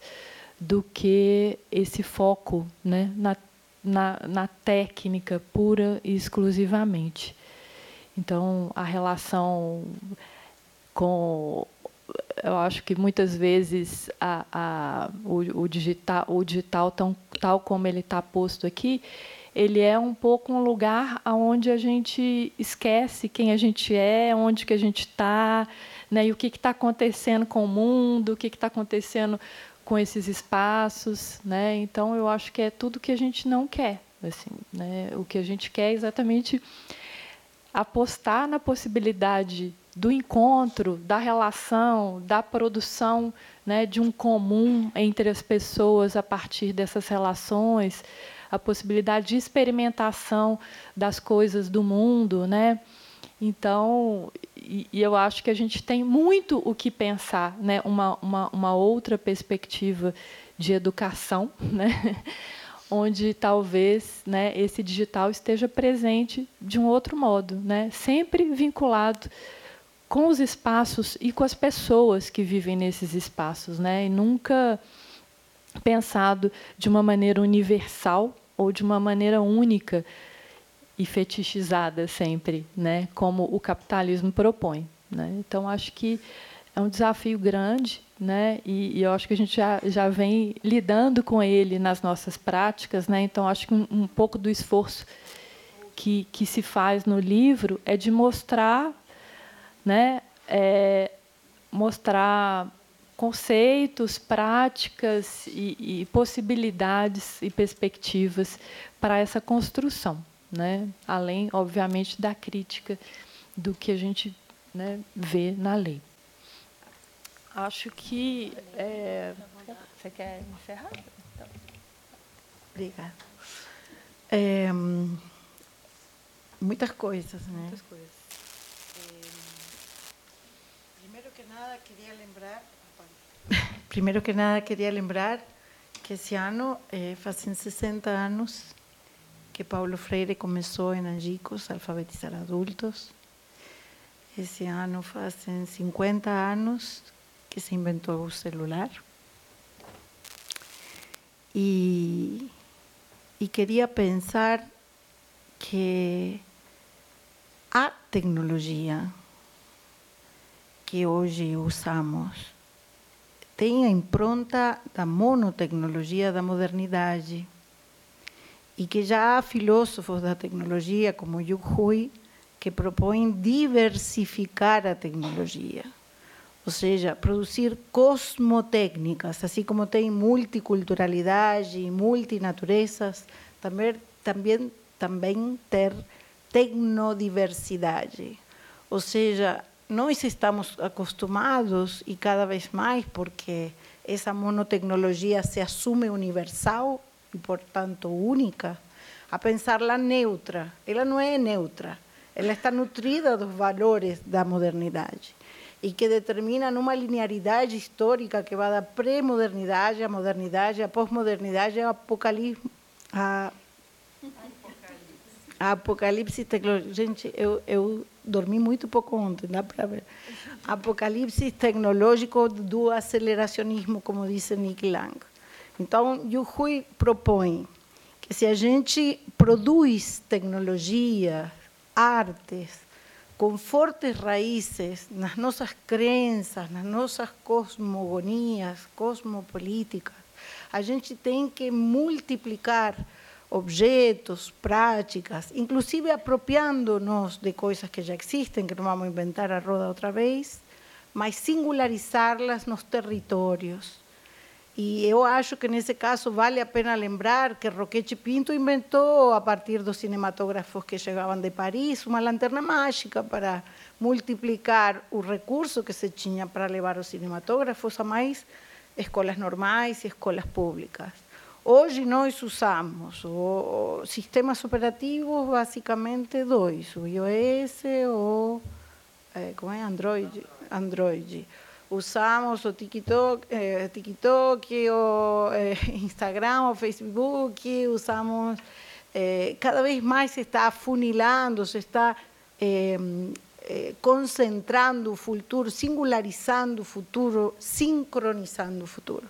[SPEAKER 4] do que esse foco, né, na, na, na técnica pura e exclusivamente. Então, a relação com eu acho que muitas vezes a, a, o, o, digital, o digital tão, tal como ele está posto aqui, ele é um pouco um lugar onde a gente esquece quem a gente é, onde que a gente está, né, e o que está acontecendo com o mundo, o que está acontecendo com esses espaços, né? Então eu acho que é tudo que a gente não quer, assim, né? O que a gente quer é exatamente apostar na possibilidade do encontro, da relação, da produção, né, de um comum entre as pessoas a partir dessas relações, a possibilidade de experimentação das coisas do mundo, né? Então, e, e eu acho que a gente tem muito o que pensar, né? Uma, uma, uma outra perspectiva de educação, [laughs] né? onde talvez né, esse digital esteja presente de um outro modo, né? sempre vinculado com os espaços e com as pessoas que vivem nesses espaços, né? e nunca pensado de uma maneira universal ou de uma maneira única e fetichizada sempre, né, como o capitalismo propõe. Né? Então, acho que é um desafio grande, né? E, e, eu acho que a gente já, já vem lidando com ele nas nossas práticas, né? Então acho que um, um, pouco do esforço que, que se faz no livro é de mostrar, né? É, mostrar conceitos, práticas e, e possibilidades e perspectivas para essa construção, né? além, obviamente, da crítica do que a gente né, vê na lei. Acho que. É... Você quer encerrar? Então.
[SPEAKER 3] Obrigada. É, muitas coisas, né? Muitas coisas. Nada, [laughs] que nada, queria lembrar que esse ano eh, fazem 60 anos que Paulo Freire começou em Angicos a alfabetizar adultos. Esse ano fazem 50 anos que se inventou o celular. E, e queria pensar que a tecnologia que hoje usamos. Tem a impronta da monotecnologia da modernidade e que já há filósofos da tecnologia como Yu Hui que propõem diversificar a tecnologia, ou seja, produzir cosmotécnicas, assim como tem multiculturalidade e multinaturezas, também, também, também ter tecnodiversidade, ou seja, nós estamos acostumados e cada vez mais, porque essa monotecnologia se assume universal e, portanto, única, a pensá-la neutra. Ela não é neutra, ela está nutrida dos valores da modernidade e que determinam uma linearidade histórica que vai da pré-modernidade à modernidade, à pós-modernidade, ao apocalipse, a apocalipse tecnológico. Gente, eu, eu dormi muito pouco ontem, dá para ver. Apocalipse tecnológico do aceleracionismo, como disse Nick Lang. Então, Yu Hui propõe que se a gente produz tecnologia, artes, com fortes raízes nas nossas crenças, nas nossas cosmogonias, cosmopolíticas, a gente tem que multiplicar objetos, práticas, inclusive apropriando-nos de coisas que já existem, que não vamos inventar a roda outra vez, mas singularizá-las nos territórios. E eu acho que nesse caso vale a pena lembrar que Roquete Pinto inventou, a partir dos cinematógrafos que chegavam de Paris, uma lanterna mágica para multiplicar o recurso que se tinha para levar os cinematógrafos a mais escolas normais e escolas públicas. Hoje nós usamos o, sistemas operativos basicamente dois, o iOS ou é, como Android, Android. Usamos o TikTok, eh, TikTok o eh, [laughs] Instagram o Facebook, usamos eh, cada vez mais se está afunilando, se está concentrando o futuro, singularizando o futuro, sincronizando o futuro.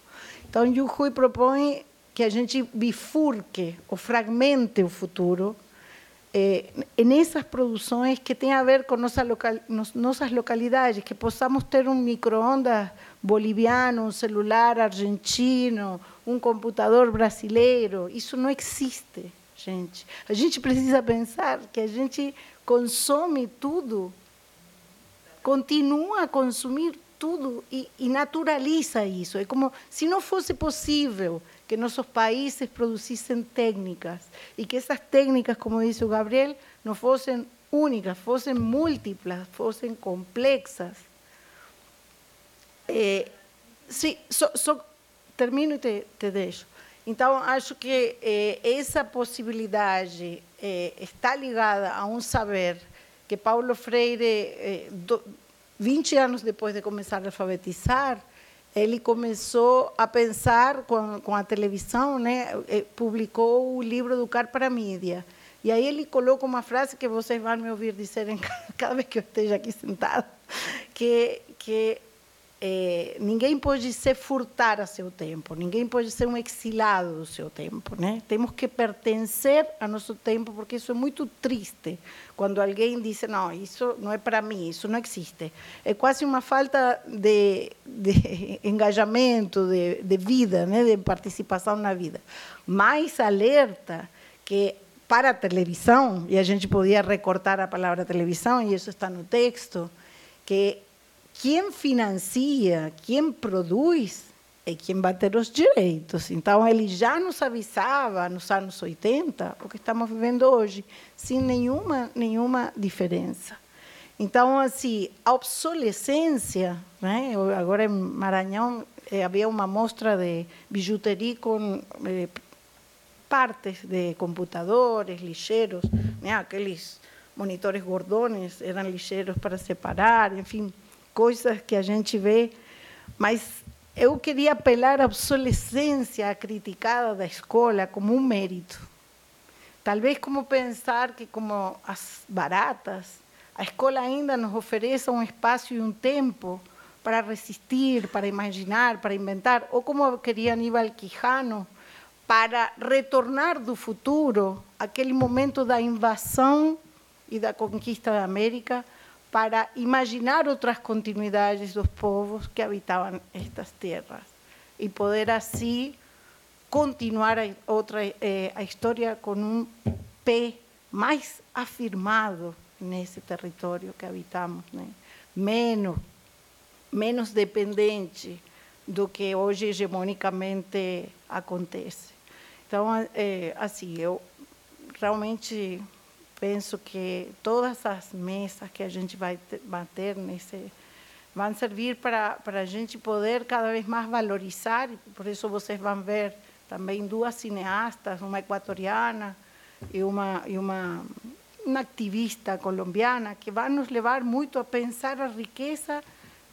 [SPEAKER 3] Então, Yuhui propõe que a gente bifurque ou fragmente o futuro eh, nessas produções que têm a ver com nossa local, nossas localidades, que possamos ter um micro-ondas boliviano, um celular argentino, um computador brasileiro. Isso não existe, gente. A gente precisa pensar que a gente consome tudo, continua a consumir tudo e, e naturaliza isso. É como se não fosse possível que nossos países produzissem técnicas e que essas técnicas, como disse o Gabriel, não fossem únicas, fossem múltiplas, fossem complexas. Sim, só, só, termino e te, te deixo. Então, acho que eh, essa possibilidade eh, está ligada a um saber que Paulo Freire, eh, do, 20 anos depois de começar a alfabetizar, ele começou a pensar com, com a televisão, né? Eh, publicou o livro Educar para a Mídia. E aí ele coloca uma frase que vocês vão me ouvir dizer [laughs] cada vez que eu esteja aqui sentado, que, que é, ninguém pode se furtar a seu tempo, ninguém pode ser um exilado do seu tempo. Né? Temos que pertencer a nosso tempo, porque isso é muito triste. Quando alguém diz, não, isso não é para mim, isso não existe. É quase uma falta de, de [laughs] engajamento, de, de vida, né? de participação na vida. Mais alerta que para a televisão, e a gente podia recortar a palavra televisão, e isso está no texto, que quem financia, quem produz, é quem vai ter os direitos. Então, ele já nos avisava nos anos 80 o que estamos vivendo hoje, sem nenhuma, nenhuma diferença. Então, assim, a obsolescência, né? agora em Maranhão eh, havia uma mostra de bijuteria com eh, partes de computadores, lixeiros, né? aqueles monitores gordones eram lixeiros para separar, enfim coisas que a gente vê, mas eu queria apelar à obsolescência criticada da escola como um mérito. Talvez como pensar que, como as baratas, a escola ainda nos ofereça um espaço e um tempo para resistir, para imaginar, para inventar, ou como queria Aníbal Quijano, para retornar do futuro aquele momento da invasão e da conquista da América, para imaginar outras continuidades dos povos que habitavam estas terras e poder assim continuar a, outra, eh, a história com um pé mais afirmado que habitamos, né? menos, menos dependente do que hoje hegemonicamente acontece. Então, é, assim, eu realmente penso que todas as mesas que a gente vai bater nesse vão servir para, para a gente poder cada vez mais valorizar, por isso vocês vão ver também duas cineastas, uma equatoriana e uma, e uma, uma ativista colombiana, que vão nos levar muito a pensar a riqueza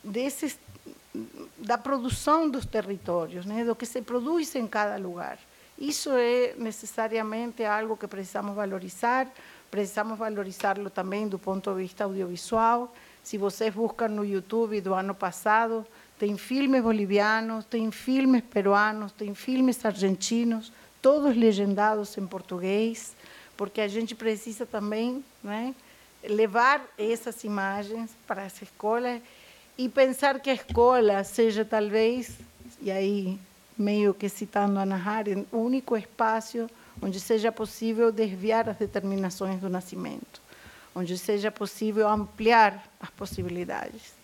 [SPEAKER 3] desses, da produção dos territórios, né? do que se produz em cada lugar. Isso é necessariamente algo que precisamos valorizar, precisamos valorizá-lo também do ponto de vista audiovisual. Se vocês buscam no YouTube do ano passado, tem filmes bolivianos, tem filmes peruanos, tem filmes argentinos, todos legendados em português, porque a gente precisa também né, levar essas imagens para as escolas e pensar que a escola seja talvez, e aí meio que citando a Ana Haren, o único espaço onde seja possível desviar as determinações do nascimento, onde seja possível ampliar as possibilidades.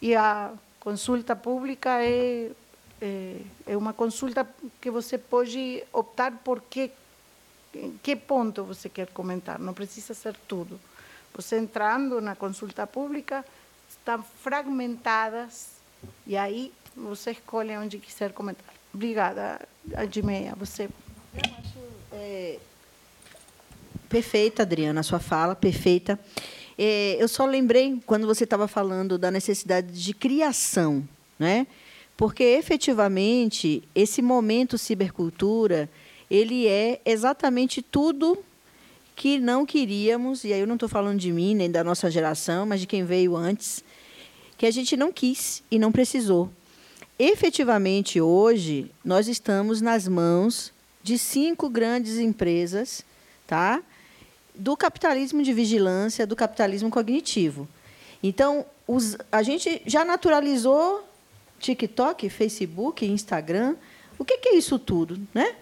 [SPEAKER 3] E a consulta pública é, É, é uma consulta que você pode optar por que, que ponto você quer comentar, não precisa ser tudo. Você entrando na consulta pública, estão fragmentadas e aí você escolhe onde quiser comentar. Obrigada, Admeia. Você.
[SPEAKER 12] É, perfeita, Adriana, a sua fala, perfeita. É, eu só lembrei, quando você estava falando da necessidade de criação, né? porque efetivamente esse momento cibercultura ele é exatamente tudo que não queríamos, e aí eu não estou falando de mim, nem da nossa geração, mas de quem veio antes, que a gente não quis e não precisou. Efetivamente, hoje, nós estamos nas mãos de cinco grandes empresas tá? do capitalismo de vigilância, do capitalismo cognitivo. Então, os, a gente já naturalizou TikTok, Facebook, Instagram. O que, que é isso tudo? Né?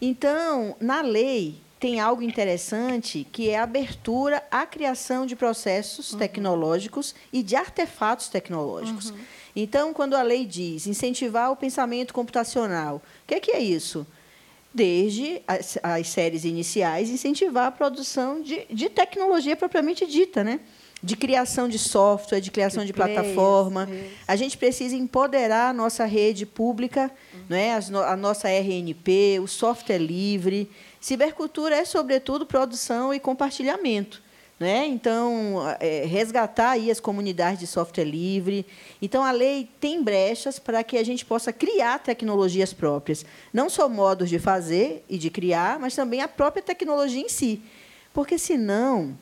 [SPEAKER 12] Então, na lei, tem algo interessante que é a abertura à criação de processos uhum. tecnológicos e de artefatos tecnológicos. Uhum. Então, quando a lei diz incentivar o pensamento computacional, o que é, que é isso? Desde as, as, séries iniciais, incentivar a produção de, de tecnologia propriamente dita, né? de criação de software, de criação de, de plataforma. A gente precisa empoderar a nossa rede pública, uhum. né? a nossa RNP, o software livre. Cibercultura é, sobretudo, produção e compartilhamento. Né? Então, é, resgatar aí as comunidades de software livre. Então, a lei tem brechas para que a gente possa criar tecnologias próprias. Não só modos de fazer e de criar, mas também a própria tecnologia em si. Porque, senão,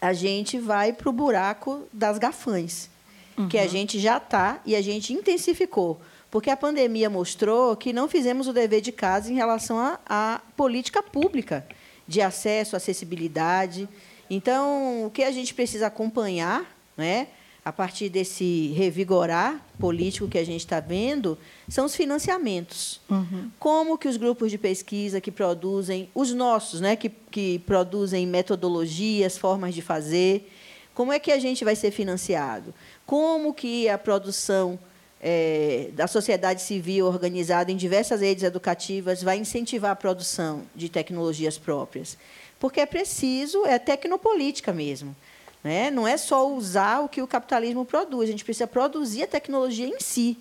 [SPEAKER 12] a gente vai para o buraco das gafães, uhum. que a gente já está e a gente intensificou porque a pandemia mostrou que não fizemos o dever de casa em relação à política pública de acesso, acessibilidade. Então, o que a gente precisa acompanhar, né, a partir desse revigorar político que a gente está vendo, são os financiamentos. Uhum. Como que os grupos de pesquisa que produzem, os nossos, né, que, que produzem metodologias, formas de fazer, como é que a gente vai ser financiado? Como que a produção é, da sociedade civil organizada em diversas redes educativas vai incentivar a produção de tecnologias próprias. Porque é preciso, é tecnopolítica mesmo. Né? Não é só usar o que o capitalismo produz, a gente precisa produzir a tecnologia em si.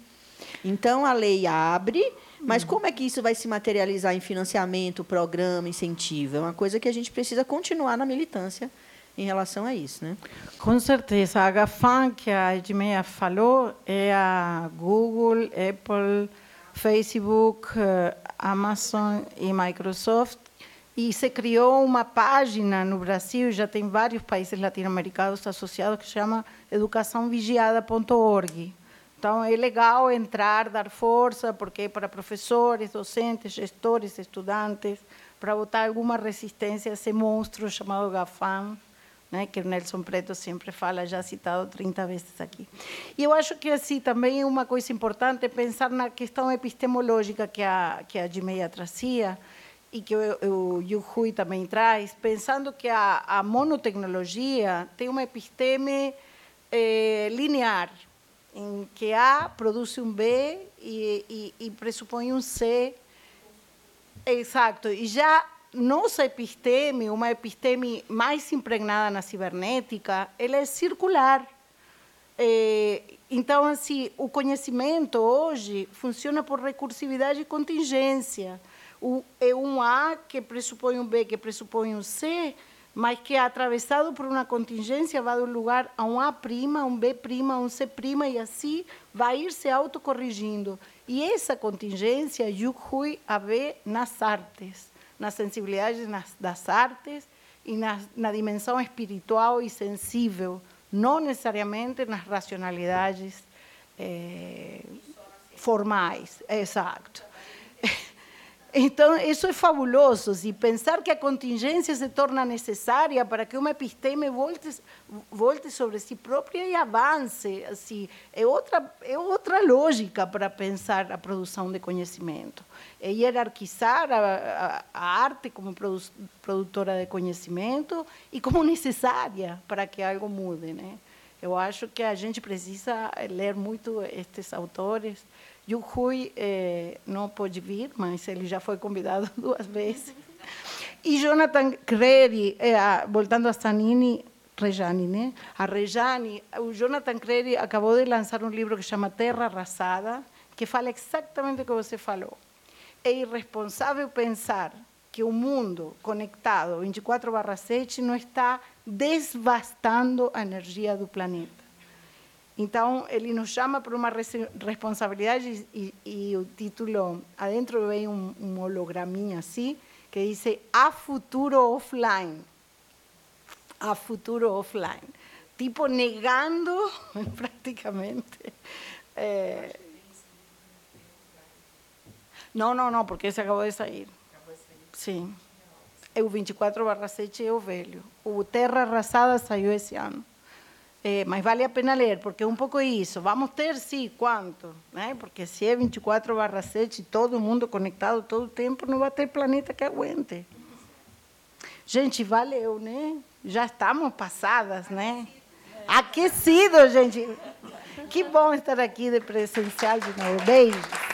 [SPEAKER 12] Então, a lei abre, mas como é que isso vai se materializar em financiamento, programa, incentivo? É uma coisa que a gente precisa continuar na militância em relação a isso, né?
[SPEAKER 3] Com certeza. A GAFAM, que a Edmeia falou, é a Google, Apple, Facebook, eh, Amazon e Microsoft. E se criou uma página no Brasil, já tem vários países latino-americanos associados, que chama educaçãovigiada.org. Então, é legal entrar, dar força, porque é para professores, docentes, gestores, estudantes, para botar alguma resistência a esse monstro chamado GAFAM né, que o Nelson Preto sempre fala, já citado 30 vezes aqui. E eu acho que assim também é uma coisa importante pensar na questão epistemológica que a que a Jimeia trazia e que o, o Yu Hui também traz, pensando que a, a monotecnologia tem uma episteme eh, linear, em que A produz um B e, e, e pressupõe um C. Exato. E já nossa episteme, uma episteme mais impregnada na cibernética, ela é circular. É, então, assim, o conhecimento hoje funciona por recursividade e contingência. O, é um A que pressupõe um B, que pressupõe um C, mas que atravessado por uma contingência vai do lugar a um A', a um B', a um C' e assim vai ir se autocorrigindo. E essa contingência, Hui a vê nas artes nas sensibilidades nas, das artes e na, na dimensão espiritual e sensível, não necessariamente nas racionalidades é, formais. Exato. [laughs] Então, isso é fabuloso. E pensar que a contingência se torna necessária para que uma episteme volte, volte sobre si própria e avance, assim, é outra, é outra lógica para pensar a produção de conhecimento. É hierarquizar a, a, a arte como produ, produtora de conhecimento e como necessária para que algo mude. Né? Eu acho que a gente precisa ler muito estes autores E o Rui é, não pôde vir, mas ele já foi convidado [laughs] duas vezes. E Jonathan Creri, é, voltando a Stanini, Rejani, né? A Rejani, o Jonathan Creri acabou de lançar um livro que chama Terra Arrasada, que fala exatamente o que você falou. É irresponsável pensar que o mundo conectado 24/7 não está desvastando a energia do planeta. Então, ele nos chama para uma responsabilidade e, e, o título, adentro vem um, um holograminha que diz A Futuro Offline. A Futuro Offline. Tipo, negando [laughs] praticamente. É... Não, não, não, porque esse acabou de sair. Sim. O 24 barra 7 é o velho. O Terra Arrasada saiu esse ano. É, mas vale a pena ler, porque é um pouco isso. Vamos ter, sim, quanto? Né? Porque se é 24 barra 7, todo mundo conectado todo o tempo, não vai ter planeta que aguente. Gente, valeu, né? Já estamos passadas, né? Aquecido, gente. Que bom estar aqui de presencial de novo. Beijo.